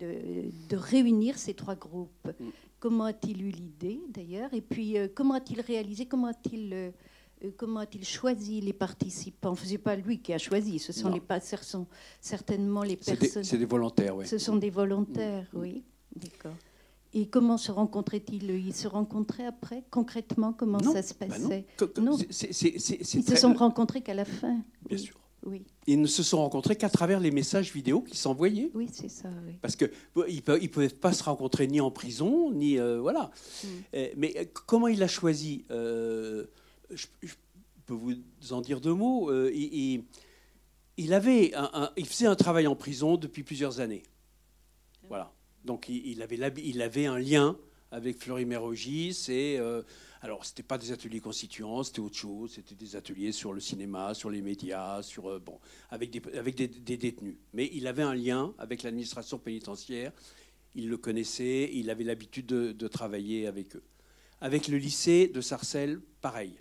de, réunir ces trois groupes. Mm. Comment a-t-il eu l'idée, d'ailleurs? Et puis, euh, comment a-t-il réalisé? Comment a-t-il euh, comment a-t-il choisi les participants? Ce n'est pas lui qui a choisi, ce sont, les, ce sont certainement les personnes. C'est des, volontaires, oui. Ce sont des volontaires, mm. oui. D'accord. Et comment se rencontraient-ils Ils se rencontraient après? Concrètement, comment ça se bah passait? Non. Ils se sont rencontrés qu'à la fin. Bien sûr. Oui. Ils ne se sont rencontrés qu'à travers les messages vidéo qui s'envoyaient. Oui, c'est ça. Parce qu'ils ne pouvaient pas se rencontrer ni en prison, ni. Euh, voilà. Mm. Euh, mais euh, comment il a choisi je, peux vous en dire deux mots. Il, il, faisait un travail en prison depuis plusieurs années. Voilà. Donc il, avait, un lien avec Fleury Mérogis et alors, ce n'était pas des ateliers constituants, c'était autre chose. C'était des ateliers sur le cinéma, sur les médias, sur, euh, bon, avec, des, avec des, détenus. Mais il avait un lien avec l'administration pénitentiaire. Il le connaissait, il avait l'habitude de, travailler avec eux. Avec le lycée de Sarcelles, pareil.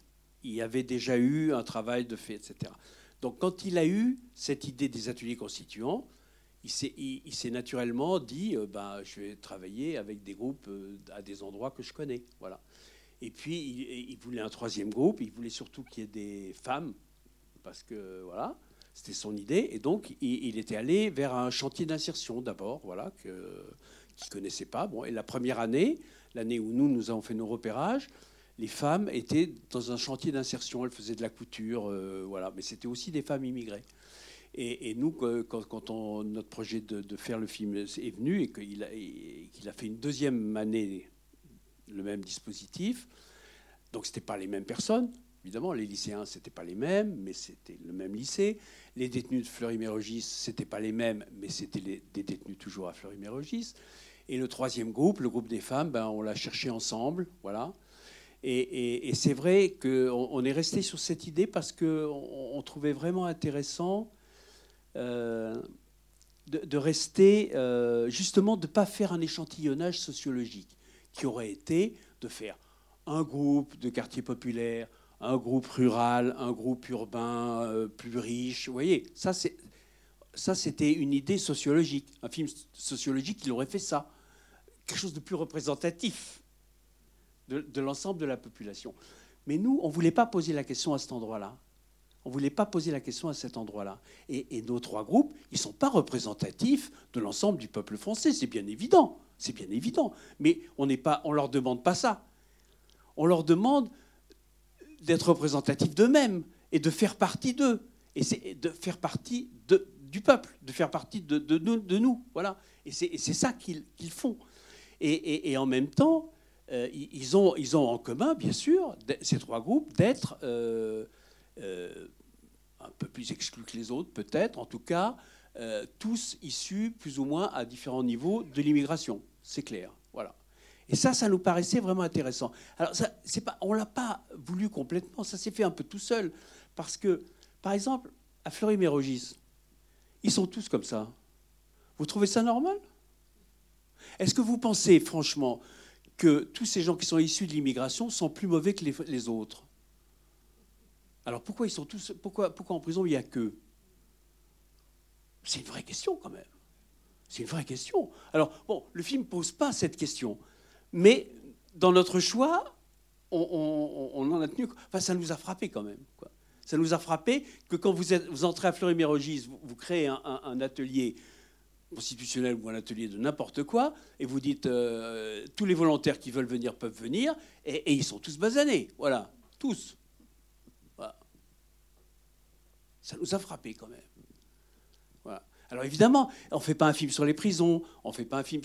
Il y avait déjà eu un travail de fait, etc. Donc, quand il a eu cette idée des ateliers constituants, il s'est naturellement dit ben, je vais travailler avec des groupes euh, à des endroits que je connais. Voilà. Et puis, il, voulait un troisième groupe. Il voulait surtout qu'il y ait des femmes, parce que voilà, c'était son idée. Et donc, il, était allé vers un chantier d'insertion d'abord, voilà, qu'il connaissait pas. Bon, et la première année, l'année où nous nous avons fait nos repérages, les femmes étaient dans un chantier d'insertion. Elles faisaient de la couture, euh, voilà. Mais c'était aussi des femmes immigrées. Et, nous, quand, notre projet de, faire le film est venu et qu'il a, fait une deuxième année le même dispositif. Donc ce n'était pas les mêmes personnes. Évidemment, les lycéens, ce n'était pas les mêmes, mais c'était le même lycée. Les détenus de Fleury-Mérogis, ce n'étaient pas les mêmes, mais c'était des détenus toujours à Fleury-Mérogis. Et le troisième groupe, le groupe des femmes, ben, on l'a cherché ensemble. Voilà. Et, c'est vrai qu'on on est resté sur cette idée parce qu'on on trouvait vraiment intéressant euh, de, rester, euh, justement, de ne pas faire un échantillonnage sociologique qui aurait été de faire un groupe de quartier populaire, un groupe rural, un groupe urbain euh, plus riche. Vous voyez, ça, ça c'était une idée sociologique. Un film sociologique, il aurait fait ça. Quelque chose de plus représentatif de, l'ensemble de la population. Mais nous, on ne voulait pas poser la question à cet endroit-là. On ne voulait pas poser la question à cet endroit-là. Et, et, nos trois groupes, ils ne sont pas représentatifs de l'ensemble du peuple français, c'est bien évident. C'est bien évident. Mais on ne leur demande pas ça. On leur demande d'être représentatifs d'eux-mêmes et de faire partie d'eux. Et c'est de faire partie du peuple, de faire partie de, de, nous, Voilà. Et c'est ça qu'ils font. Et, en même temps, ils, ont, ils ont en commun, bien sûr, ces trois groupes, d'être euh, euh, un peu plus exclus que les autres, peut-être, en tout cas, euh, tous issus plus ou moins à différents niveaux de l'immigration. C'est clair. Voilà. Et ça, ça nous paraissait vraiment intéressant. Alors, on ne l'a pas voulu complètement, ça s'est fait un peu tout seul. Parce que, par exemple, à Fleury-Mérogis, ils sont tous comme ça. Vous trouvez ça normal? Est-ce que vous pensez, franchement, que tous ces gens qui sont issus de l'immigration sont plus mauvais que les, autres Alors pourquoi ils sont tous pourquoi, en prison il n'y a qu'eux c'est une vraie question quand même. C'est une vraie question. Alors, bon, le film ne pose pas cette question, mais dans notre choix, on, en a tenu. Enfin, ça nous a frappé quand même. Ça nous a frappé que quand vous entrez à Fleury-Mérogis, vous, créez un, atelier constitutionnel ou un atelier de n'importe quoi, et vous dites euh, tous les volontaires qui veulent venir peuvent venir, et, ils sont tous basanés. Voilà, tous. Ça nous a frappé quand même. Alors évidemment, on ne fait pas un film sur les prisons, on fait pas un film.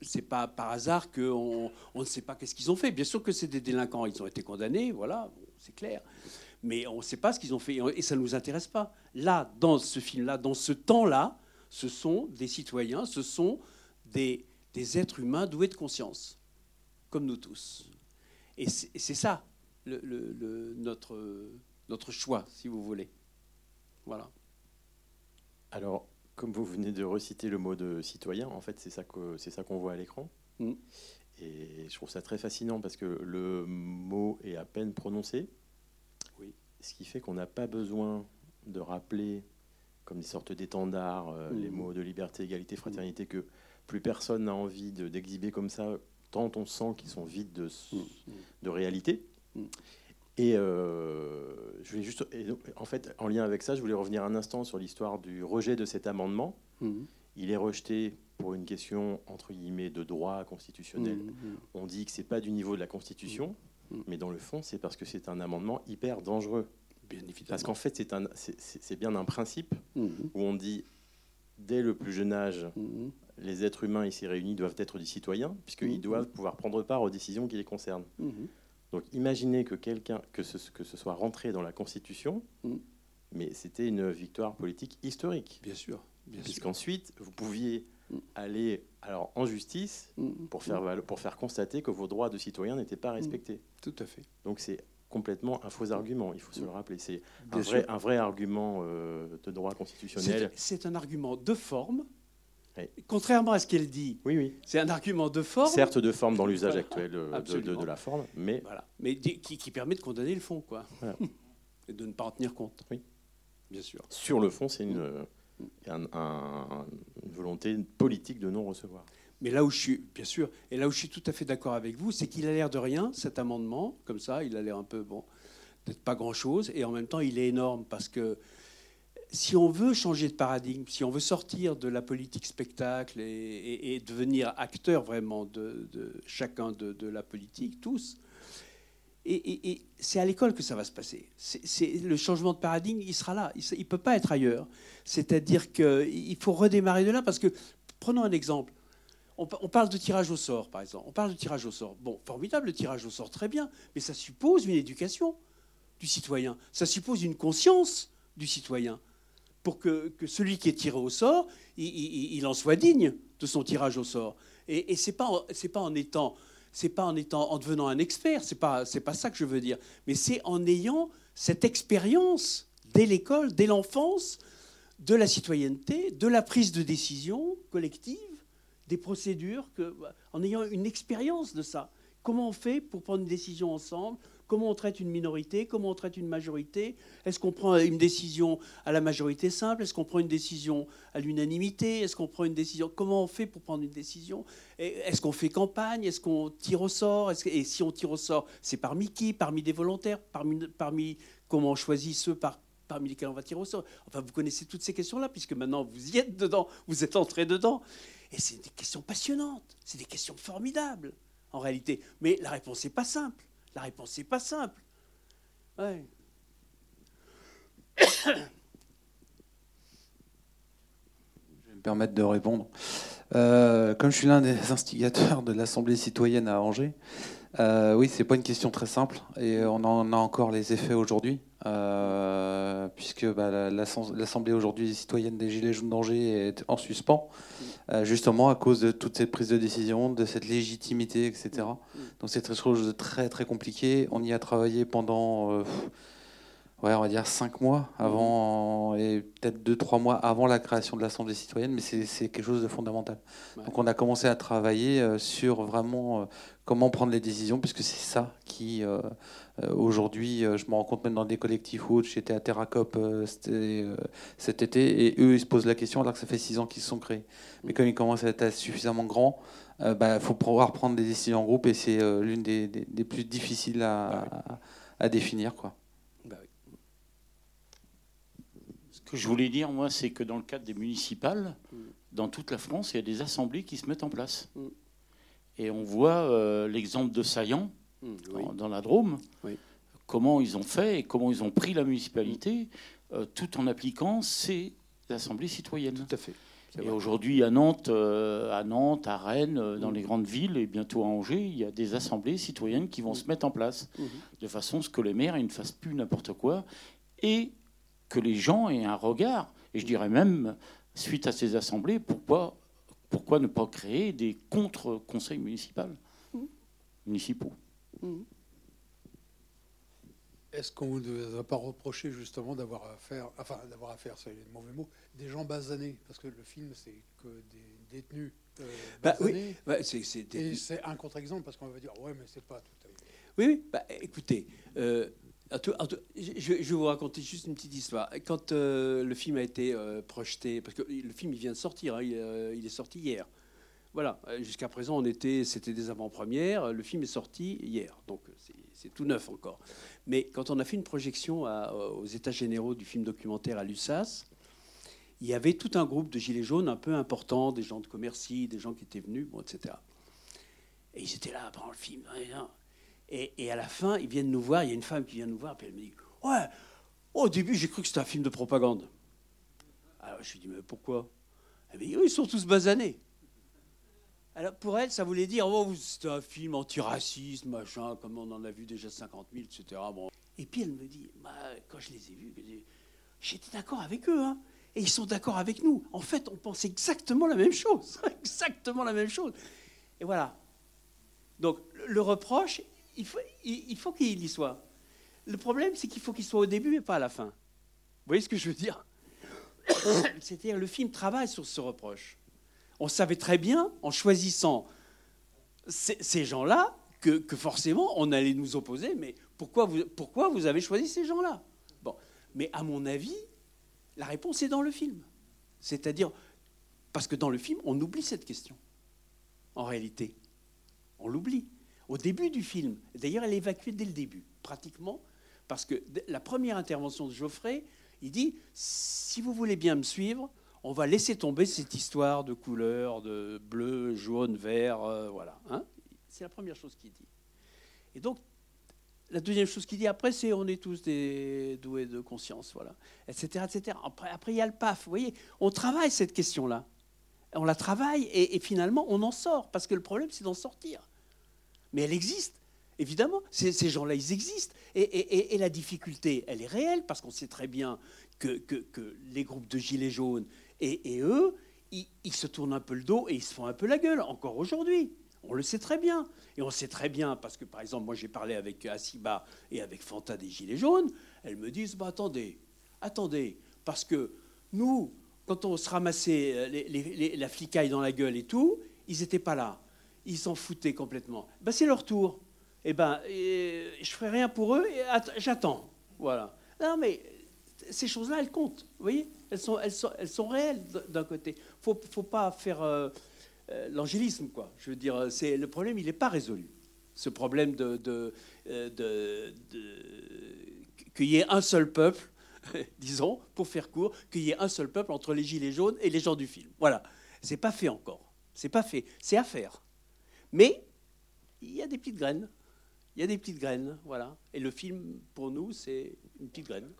C'est pas par hasard qu'on on ne sait pas qu'est-ce qu'ils ont fait. Bien sûr que c'est des délinquants, ils ont été condamnés, voilà, c'est clair. Mais on ne sait pas ce qu'ils ont fait et ça ne nous intéresse pas. Là, dans ce film-là, dans ce temps-là, ce sont des citoyens, ce sont des, des êtres humains doués de conscience, comme nous tous. Et c'est ça le, le, notre, notre choix, si vous voulez. Voilà. Alors, comme vous venez de reciter le mot de citoyen, en fait, c'est ça qu'on ça qu'on voit à l'écran. Mm. Et je trouve ça très fascinant parce que le mot est à peine prononcé. Oui. Ce qui fait qu'on n'a pas besoin de rappeler comme des sortes d'étendards, euh, les Mm. mots de liberté, égalité, fraternité, que plus personne n'a envie de- d'exhiber comme ça, tant on sent qu'ils sont vides de, de réalité. Mm. Et euh, je voulais juste, donc, en fait, en lien avec ça, je voulais revenir un instant sur l'histoire du rejet de cet amendement. Il est rejeté pour une question entre guillemets de droit constitutionnel. On dit que c'est pas du niveau de la Constitution, mais dans le fond, c'est parce que c'est un amendement hyper dangereux. Bien évidemment. Parce qu'en fait, c'est un, c'est- c'est c'est bien un principe Mhm. où on dit dès le plus jeune âge, Mhm. les êtres humains ici réunis doivent être des citoyens, puisqu'ils Mhm. doivent pouvoir prendre part aux décisions qui les concernent. Donc imaginez que quelqu'un que ce, que ce soit rentré dans la Constitution, mais c'était une victoire politique historique. Bien sûr. Bien sûr. Puisqu'ensuite, vous pouviez aller alors en justice pour faire, pour faire constater que vos droits de citoyen n'étaient pas respectés. Tout à fait. Donc c'est complètement un faux argument, il faut se le rappeler. C'est un vrai, sûr. un vrai argument euh, de droit constitutionnel. C'est un argument de forme. Oui. Contrairement à ce qu'elle dit, Oui, oui. c'est un argument de forme. Certes de forme dans l'usage Voilà. actuel euh, de, de- Absolument. de la forme, mais Voilà. Mais qui, qui permet de condamner le fond, quoi. Voilà. Et de ne pas en tenir compte. Oui. Bien sûr. sur le fond, c'est une, un- un- une volonté politique de non-recevoir. Mais là où je suis, bien sûr, et là où je suis tout à fait d'accord avec vous, c'est qu'il a l'air de rien, cet amendement, comme ça, il a l'air un peu, bon, peut-être pas grand-chose, et en même temps, il est énorme, parce que si on veut changer de paradigme, si on veut sortir de la politique spectacle et, devenir acteur vraiment de, chacun de, la politique, tous, et, c'est à l'école que ça va se passer. C'est- le changement de paradigme, il sera là. Il ne peut pas être ailleurs. C'est-à-dire qu'il faut redémarrer de là, parce que, prenons un exemple. On, pa- on parle de tirage au sort, par exemple. On parle de tirage au sort. Bon, formidable, le tirage au sort, très bien. Mais ça suppose une éducation du citoyen. Ça suppose une conscience du citoyen. Pour que, celui qui est tiré au sort, il, en soit digne de son tirage au sort. Et, et c'est pas, en- c'est pas en étant, c'est pas en étant, en devenant un expert. C'est pas, c'est pas ça que je veux dire. Mais c'est en ayant cette expérience dès l'école, dès l'enfance, de la citoyenneté, de la prise de décision collective, des procédures, en ayant une expérience de ça. Comment on fait pour prendre une décision ensemble? Comment on traite une minorité? Comment on traite une majorité? Est-ce qu'on prend une décision à la majorité simple? Est-ce qu'on prend une décision à l'unanimité? Est-ce qu'on prend une décision? Comment on fait pour prendre une décision? Est-ce qu'on fait campagne? Est-ce qu'on tire au sort? Et si on tire au sort, c'est parmi qui? Parmi des volontaires? Parmi, parmi comment on choisit ceux par, parmi lesquels on va tirer au sort? Enfin, vous connaissez toutes ces questions-là, puisque maintenant vous y êtes dedans, vous êtes entré dedans. Et c'est des questions passionnantes, c'est des questions formidables, en réalité. Mais la réponse n'est pas simple. La réponse n'est pas simple. Je vais me permettre de répondre. Euh, comme je suis l'un des instigateurs de l'Assemblée citoyenne à Angers, euh, oui, c'est pas une question très simple et on en a encore les effets aujourd'hui, euh, puisque bah, la- l'Assemblée aujourd'hui citoyenne des Gilets jaunes d'Angers est en suspens, justement à cause de toute cette prise de décision, de cette légitimité, etc. Donc c'est quelque chose de très très compliqué. On y a travaillé pendant euh, ouais, on va dire cinq mois avant et peut-être deux, trois mois avant la création de l'Assemblée citoyenne, mais c'est quelque chose de fondamental. Donc on a commencé à travailler euh, sur vraiment euh, comment prendre les décisions, puisque c'est ça qui, euh, euh, aujourd'hui, euh, je me rends compte même dans des collectifs ou autres, j'étais à Terracop euh, euh, cet été, et eux, ils se posent la question alors que ça fait six ans qu'ils se sont créés. Mais comme ils commencent à être suffisamment grands, il bah, faut pouvoir prendre des décisions en groupe, et c'est euh, l'une des, des- des plus difficiles à, à- à définir. Quoi. Bah oui. Ce que je voulais dire, moi, c'est que dans le cadre des municipales, Mm. dans toute la France, il y a des assemblées qui se mettent en place. Mm. Et on voit euh, l'exemple de Saillant, Oui. dans, dans la Drôme, Oui. comment ils ont fait et comment ils ont pris la municipalité, euh, tout en appliquant ces assemblées citoyennes. Tout à fait. Et aujourd'hui, à Nantes, euh, à Nantes, à Rennes, euh, dans Mm. les grandes villes et bientôt à Angers, il y a des assemblées citoyennes qui vont se mettre en place de façon à ce que les maires ils ne fassent plus n'importe quoi et que les gens aient un regard. Et je dirais même, suite à ces assemblées, pourquoi, pourquoi ne pas créer des contre-conseils municipaux, municipaux Est-ce qu'on ne va pas reprocher justement d'avoir affaire, enfin d'avoir affaire, c'est le mauvais mot, des gens basanés Parce que le film, c'est que des détenus euh, Bah oui, bah, c'est- c'est- Et c'est un contre-exemple parce qu'on va dire, ouais, mais c'est pas tout à fait. Oui, oui. Bah, écoutez, euh, Je vais vous raconter juste une petite histoire. Quand euh, le film a été euh, projeté, parce que le film il vient de sortir, hein, il, est sorti hier. Voilà, jusqu'à présent c'était des avant-premières. Le film est sorti hier, donc c'est tout neuf encore. Mais quand on a fait une projection aux États généraux du film documentaire à l'USAS, il y avait tout un groupe de gilets jaunes un peu important, des gens de Commercy, des gens qui étaient venus, bon, etc. Et ils étaient là pendant le film. Et, à la fin, ils viennent nous voir. Il y a une femme qui vient nous voir, puis elle me dit Ouais, au début, j'ai cru que c'était un film de propagande. Alors je lui dis Mais pourquoi? Elle me dit Ils sont tous basanés. Alors pour elle, ça voulait dire Oh, c'était un film antiraciste, machin, comme on en a vu déjà 50 000, etc. Bon. Et puis elle me dit bah, Quand je les ai vus, j'étais d'accord avec eux. Hein, et ils sont d'accord avec nous. En fait, on pense exactement la même chose. exactement la même chose. Et voilà. Donc le reproche, il faut, il, faut qu'il y soit. Le problème, c'est qu'il faut qu'il soit au début et pas à la fin. Vous voyez ce que je veux dire? C'est-à-dire, le film travaille sur ce reproche. On savait très bien, en choisissant ces, gens-là, que, forcément, on allait nous opposer. Mais pourquoi vous, avez choisi ces gens-là? Mais à mon avis, la réponse est dans le film. C'est-à-dire, parce que dans le film, on oublie cette question. En réalité, on l'oublie au début du film. D'ailleurs, elle est évacuée dès le début, pratiquement, parce que la première intervention de Geoffrey, il dit si vous voulez bien me suivre, on va laisser tomber cette histoire de couleurs, de bleu, jaune, vert, euh, voilà. Hein c'est la première chose qu'il dit. Et donc, la deuxième chose qu'il dit après, c'est on est tous des doués de conscience, voilà, etc., etc. Après, après, il y a le PAF. Vous voyez, on travaille cette question-là. On la travaille et finalement, on en sort, parce que le problème, c'est d'en sortir mais elle existe. Évidemment, ces, gens-là, ils existent. Et, la difficulté, elle est réelle, parce qu'on sait très bien que, les groupes de gilets jaunes et, eux, ils, se tournent un peu le dos et ils se font un peu la gueule, encore aujourd'hui. On le sait très bien. Et on sait très bien, parce que par exemple, moi j'ai parlé avec Asiba et avec Fanta des Gilets jaunes, elles me disent bah, attendez, attendez, parce que nous, quand on se ramassait euh, la flicaille dans la gueule et tout, ils n'étaient pas là ils s'en foutaient complètement. Ben, c'est leur tour. Eh ben, je ferai rien pour eux et j'attends. Voilà. Non, mais ces choses-là, elles comptent. Vous voyez? Elles sont, elles, sont, elles sont réelles d'un côté. Faut, faut pas faire euh, euh, l'angélisme, quoi. Je veux dire, le problème, il n'est pas résolu. Ce problème de, de, euh, de, qu'il y ait un seul peuple, disons, pour faire court, qu'il y ait un seul peuple entre les gilets jaunes et les gens du film. Voilà. C'est pas fait encore. C'est pas fait. C'est à faire. Mais il y a des petites graines. Il y a des petites graines, voilà. Et le film, pour nous, c'est une petite graine.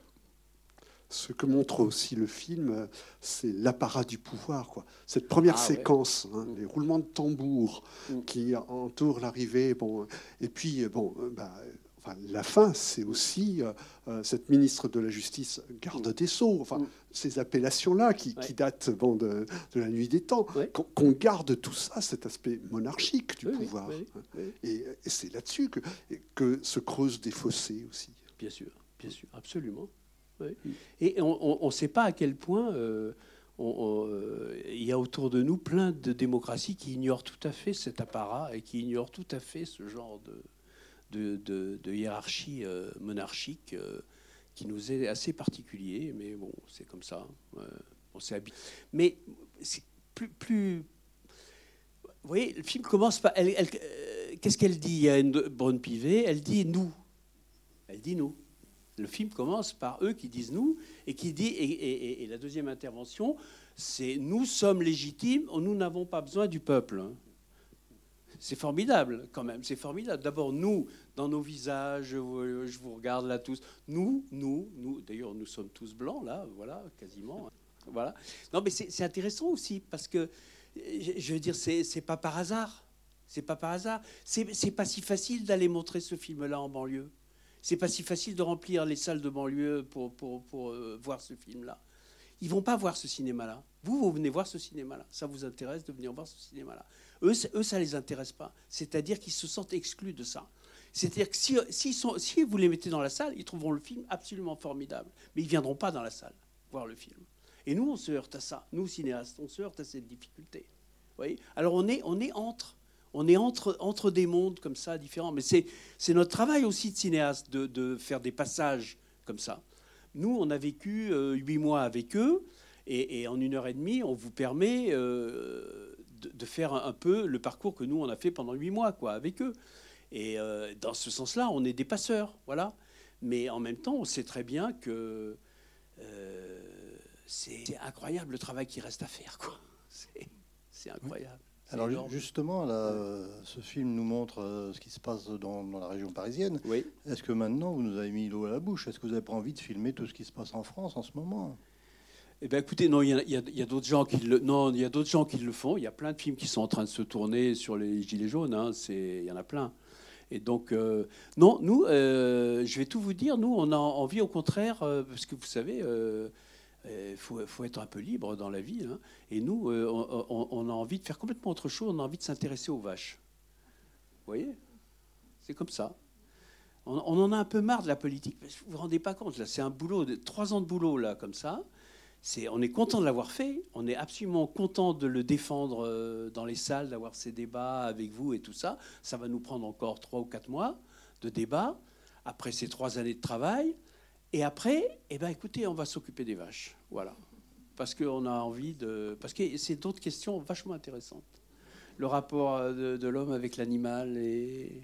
Ce que montre aussi le film, c'est l'apparat du pouvoir. Quoi. Cette première ah séquence, hein, les roulements de tambour mm. qui entourent l'arrivée. Bon, et puis, bon, bah, la fin, c'est aussi euh, euh, cette ministre de la Justice, garde des Sceaux, enfin, mm. ces appellations-là qui, datent bon, de, la nuit des temps, qu'on garde tout ça, cet aspect monarchique du pouvoir. Hein. Et, c'est là-dessus que, que se creusent des fossés aussi. Bien sûr, bien sûr, absolument. Et on ne sait pas à quel point euh, il y a autour de nous plein de démocraties qui ignorent tout à fait cet apparat et qui ignorent tout à fait ce genre de, hiérarchie euh, monarchique euh, qui nous est assez particulier, mais bon, c'est comme ça. Euh, on s'est habitué. Mais c'est plus. Vous voyez, le film commence par. Elle, Qu'est-ce qu'elle dit une bonne Pivet, elle dit nous. Elle dit nous. Le film commence par eux qui disent nous, et qui dit. Et, la deuxième intervention, c'est nous sommes légitimes, nous n'avons pas besoin du peuple. C'est formidable quand même, c'est formidable. D'abord, nous, dans nos visages, je vous, regarde là tous, nous, nous, nous, d'ailleurs, nous sommes tous blancs là, voilà, quasiment. Voilà. Non, mais c'est intéressant aussi parce que, je veux dire, c'est pas par hasard. C'est pas par hasard. C'est pas si facile d'aller montrer ce film-là en banlieue. C'est pas si facile de remplir les salles de banlieue pour, pour, pour euh, voir ce film-là. Ils vont pas voir ce cinéma-là. Vous, vous venez voir ce cinéma-là. Ça vous intéresse de venir voir ce cinéma-là. Eux, eux ça les intéresse pas. C'est-à-dire qu'ils se sentent exclus de ça. C'est-à-dire que si, si, vous les mettez dans la salle, ils trouveront le film absolument formidable. Mais ils viendront pas dans la salle voir le film. Et nous, on se heurte à ça. Nous, cinéastes, on se heurte à cette difficulté. Vous voyez? Alors on est, on est entre. On est entre, des mondes comme ça, différents. Mais c'est notre travail aussi de cinéaste de, faire des passages comme ça. Nous, on a vécu huit mois avec eux, et, en une heure et demie, on vous permet de, de, faire un, peu le parcours que nous, on a fait pendant huit mois quoi, avec eux. Et dans ce sens-là, on est des passeurs, voilà. Mais en même temps, on sait très bien que c'est incroyable le travail qui reste à faire. C'est incroyable. Alors justement, là, ce film nous montre euh, ce qui se passe dans, la région parisienne. Oui. Est-ce que maintenant vous nous avez mis l'eau à la bouche? Est-ce que vous n'avez pas envie de filmer tout ce qui se passe en France en ce moment? Eh bien, écoutez, non, il y a, d'autres gens qui le, non, il y a d'autres gens qui le font. Il y a plein de films qui sont en train de se tourner sur les gilets jaunes. Hein. c'est, il y en a plein. Et donc, euh, non, nous, euh, je vais tout vous dire. Nous, on a envie, au contraire, parce que vous savez, il euh, faut, être un peu libre dans la vie. Hein. Et nous, euh, on, a envie de faire complètement autre chose. On a envie de s'intéresser aux vaches. Vous voyez? C'est comme ça. On, en a un peu marre de la politique. Vous vous rendez pas compte, là, c'est un boulot, trois ans de boulot, là, comme ça. On est content de l'avoir fait. On est absolument content de le défendre euh, dans les salles, d'avoir ces débats avec vous et tout ça. Ça va nous prendre encore trois ou quatre mois de débat après ces trois années de travail. Et après, eh ben, écoutez, on va s'occuper des vaches. Voilà. Parce qu'on a envie de. Parce que c'est d'autres questions vachement intéressantes. Le rapport de, l'homme avec l'animal et.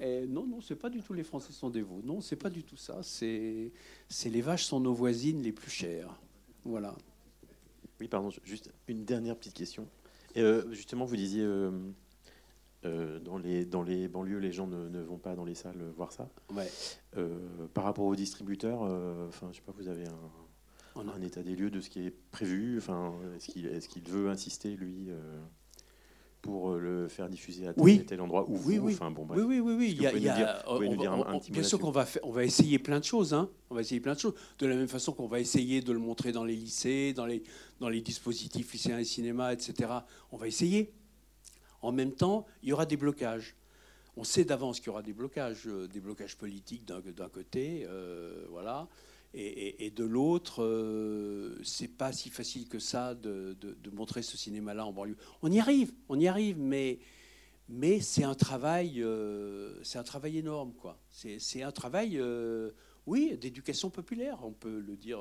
non, non, c'est pas du tout les Français sont des veaux. Non, c'est pas du tout ça. C'est les vaches sont nos voisines les plus chères. Voilà. Oui, pardon, juste une dernière petite question. Euh, justement, vous disiez. Euh, euh, dans, les, dans les banlieues, les gens ne, vont pas dans les salles voir ça. Ouais. Euh, par rapport aux distributeurs, euh, enfin, je sais pas, vous avez un, un, état des lieux de ce qui est prévu. Enfin, est-ce qu'il est veut insister lui pour le faire diffuser à tel, oui. tel endroit ou oui, oui. Enfin, bon, oui, oui, oui, oui. Il y a, bien sûr qu'on va, on va essayer plein de choses. Hein. On va essayer plein de choses. De la même façon qu'on va essayer de le montrer dans les lycées, dans les, dans les dispositifs lycéens et cinéma, etc. On va essayer. En même temps, il y aura des blocages. On sait d'avance qu'il y aura des blocages, euh, des blocages politiques d'un côté, euh, voilà, et, de l'autre, euh, c'est pas si facile que ça de, montrer ce cinéma-là en banlieue. On y arrive, on y arrive, mais c'est un travail, c'est un travail énorme, quoi. C'est un travail, oui, d'éducation populaire, on peut le dire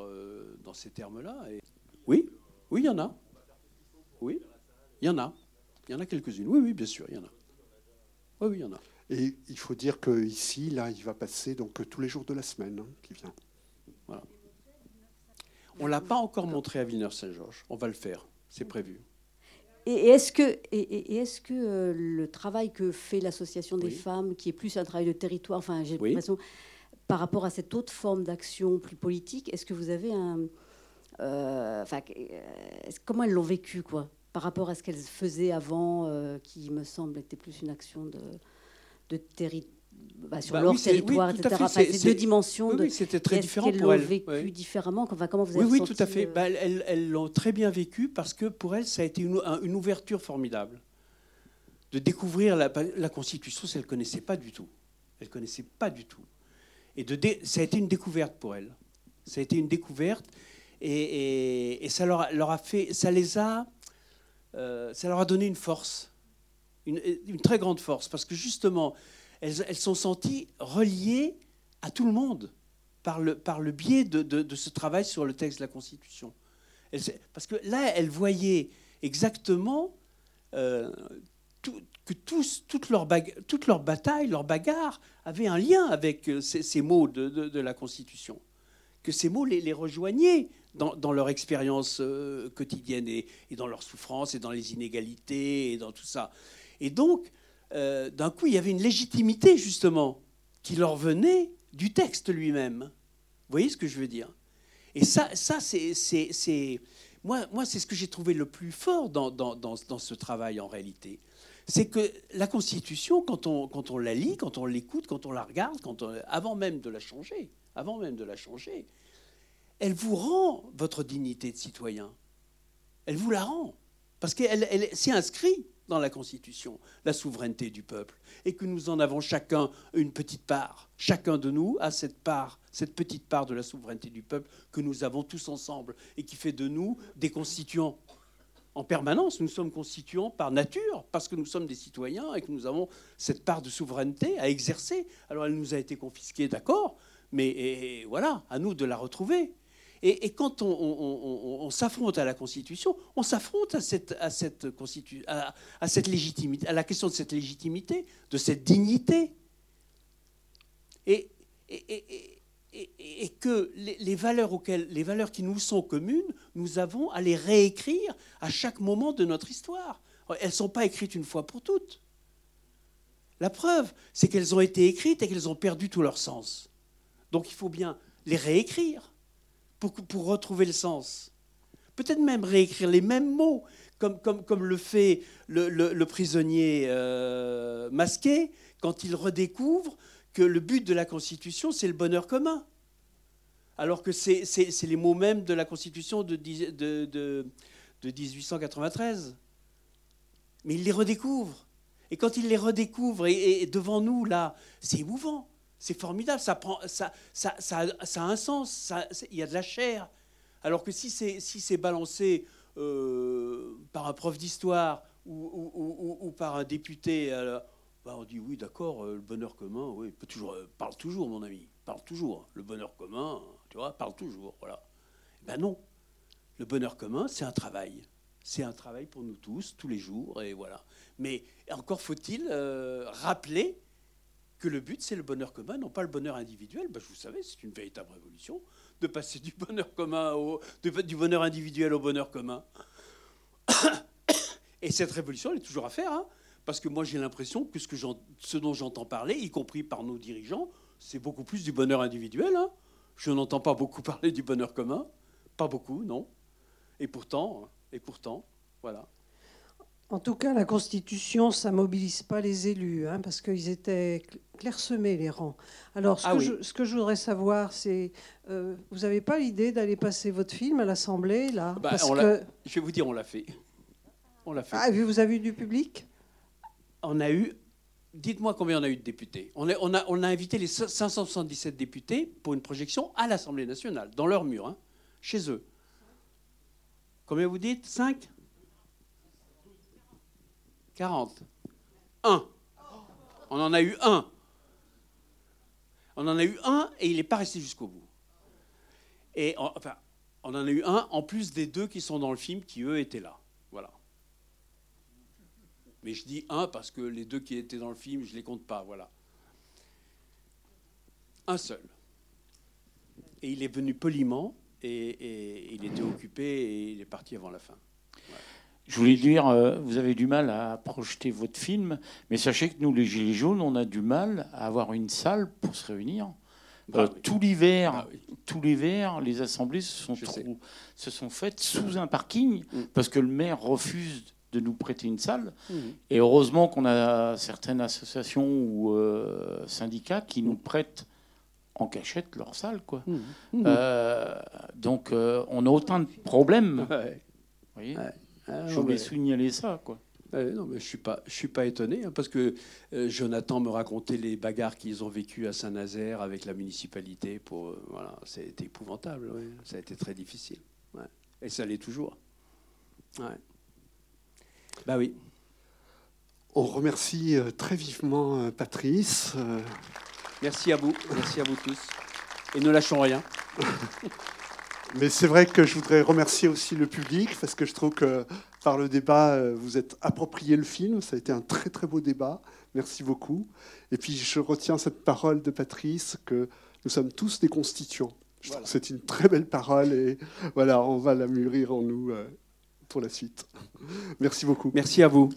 dans ces termes-là. Oui, oui, il y en a. Oui, il y en a. Il y en a quelques-unes. Oui, oui, bien sûr, il y en a. Oui, oui, il y en a. Et il faut dire qu'ici, là, il va passer donc tous les jours de la semaine hein, qui vient. Voilà. On ne l'a pas encore montré à Villeneuve-Saint-Georges. On va le faire. C'est prévu. Et est-ce que, et, est-ce que euh, le travail que fait l'association des femmes, qui est plus un travail de territoire, enfin, j'ai l'impression, par rapport à cette autre forme d'action plus politique, est-ce que vous avez un. Euh, enfin, euh, comment elles l'ont vécu, quoi? Par rapport à ce qu'elles faisaient avant, euh, qui me semble était plus une action de, de territoire. Bah, sur bah leur territoire, etc. c'est deux dimensions. Oui, c'était très différent pour elles. vécu différemment enfin, comment vous avez Oui, oui, tout à fait. Euh, bah, elles l'ont très bien vécu parce que pour elles, ça a été une, une ouverture formidable. De découvrir la, la Constitution, elles ne connaissaient pas du tout. Elles ne connaissaient pas du tout. Et de ça a été une découverte pour elles. Ça a été une découverte et, et, ça leur, leur, a fait, ça les a euh, ça leur a donné une force, une, très grande force, parce que justement, elles, sont senties reliées à tout le monde par le, biais de, ce travail sur le texte de la Constitution. parce que là, elles voyaient exactement euh, que tous, toute, leur toute leur bataille, leur bagarre avait un lien avec euh, ces, mots de, la Constitution, que ces mots les rejoignaient dans, leur expérience euh, quotidienne et, dans leur souffrance et dans les inégalités et dans tout ça. Et donc, euh, d'un coup, il y avait une légitimité justement qui leur venait du texte lui-même. Vous voyez ce que je veux dire? Et ça, ça c'est, moi, moi c'est ce que j'ai trouvé le plus fort dans, dans, dans, ce travail en réalité. C'est que la Constitution, quand on, quand on la lit, quand on l'écoute, quand on la regarde, quand on, avant même de la changer, avant même de la changer, elle vous rend votre dignité de citoyen. Elle vous la rend. Parce qu'elle elle, inscrit dans la Constitution, la souveraineté du peuple, et que nous en avons chacun une petite part. Chacun de nous a cette part, cette petite part de la souveraineté du peuple que nous avons tous ensemble, et qui fait de nous des constituants. en permanence. Nous sommes constituants par nature, parce que nous sommes des citoyens et que nous avons cette part de souveraineté à exercer. Alors elle nous a été confisquée, d'accord, mais voilà, à nous de la retrouver. Et, quand on, s'affronte à la Constitution, on s'affronte à cette, à, cette à, cette légitimité, à la question de cette légitimité, de cette dignité. Et, que les, valeurs auxquelles, les valeurs qui nous sont communes, nous avons à les réécrire à chaque moment de notre histoire. Elles ne sont pas écrites une fois pour toutes. La preuve, c'est qu'elles ont été écrites et qu'elles ont perdu tout leur sens. Donc il faut bien les réécrire pour, retrouver le sens. Peut-être même réécrire les mêmes mots, comme, le fait le, prisonnier euh, masqué quand il redécouvre que le but de la Constitution, c'est le bonheur commun. Alors que c'est les mots mêmes de la Constitution de, de, de, de 1893. Mais il les redécouvre. Et quand il les redécouvre, et devant nous, là, c'est émouvant. C'est formidable, ça, prend, ça, ça, ça, a un sens, il y a de la chair. Alors que si c'est si balancé euh, par un prof d'histoire ou, par un député, euh, bah, on dit oui, d'accord, euh, le bonheur commun, oui, parle toujours, mon ami, parle toujours. Le bonheur commun, tu vois, parle toujours, voilà. Ben non, le bonheur commun, c'est un travail. C'est un travail pour nous tous, tous les jours, et voilà. Mais encore faut-il rappeler que le but, c'est le bonheur commun, non pas le bonheur individuel. Ben, vous savez, c'est une véritable révolution de passer du bonheur commun au, du bonheur individuel au bonheur commun. Et cette révolution, elle est toujours à faire, hein, parce que moi, j'ai l'impression que ce, dont j'entends parler, y compris par nos dirigeants, c'est beaucoup plus du bonheur individuel. Hein. Je n'entends pas beaucoup parler du bonheur commun, pas beaucoup, non. Et pourtant, et pourtant, voilà. En tout cas, la Constitution, ça mobilise pas les élus, hein, parce qu'ils étaient clairsemés, les rangs. Alors, ce, ah que, je, ce que, je, voudrais savoir, c'est, euh, vous n'avez pas l'idée d'aller passer votre film à l'Assemblée, là? Bah, parce que... Je vais vous dire, on l'a fait. On l'a fait. Ah, vous avez eu du public? On a eu... Dites-moi combien on a eu de députés. On a, on, a, on a, invité les 577 députés pour une projection à l'Assemblée nationale, dans leur mur, hein, chez eux. Combien vous dites? 5 40. Un. On en a eu un. On en a eu un et il n'est pas resté jusqu'au bout. Et enfin, on en a eu un en plus des deux qui sont dans le film qui, eux, étaient là. Voilà. Mais je dis un parce que les deux qui étaient dans le film, je ne les compte pas. Voilà. Un seul. Et il est venu poliment et il était occupé et il est parti avant la fin. Je voulais dire, euh, vous avez du mal à projeter votre film, mais sachez que nous, les Gilets jaunes, on a du mal à avoir une salle pour se réunir. Bah euh, tout l'hiver, bah tout l'hiver, les assemblées se sont, se sont faites sous un parking mm. parce que le maire refuse de nous prêter une salle. Mm. Et heureusement qu'on a certaines associations ou euh, syndicats qui nous prêtent en cachette leur salle, quoi. Mm. donc on a autant de problèmes. Vous voyez ah, je voulais signaler ça, quoi. non, mais je suis pas, je suis pas étonné hein, parce que euh, Jonathan me racontait les bagarres qu'ils ont vécues à Saint-Nazaire avec la municipalité. Pour euh, voilà, c'était épouvantable. Ça a été très difficile. Et ça l'est toujours. Bah oui. On remercie euh, très vivement Patrice. Merci à vous, merci à vous tous. Et ne lâchons rien. Mais c'est vrai que je voudrais remercier aussi le public parce que je trouve que par le débat, euh, vous êtes approprié le film. Ça a été un très très beau débat. Merci beaucoup. Et puis je retiens cette parole de Patrice que nous sommes tous des constituants. Je trouve que c'est une très belle parole et voilà, on va la mûrir en nous euh, pour la suite. Merci beaucoup. Merci à vous.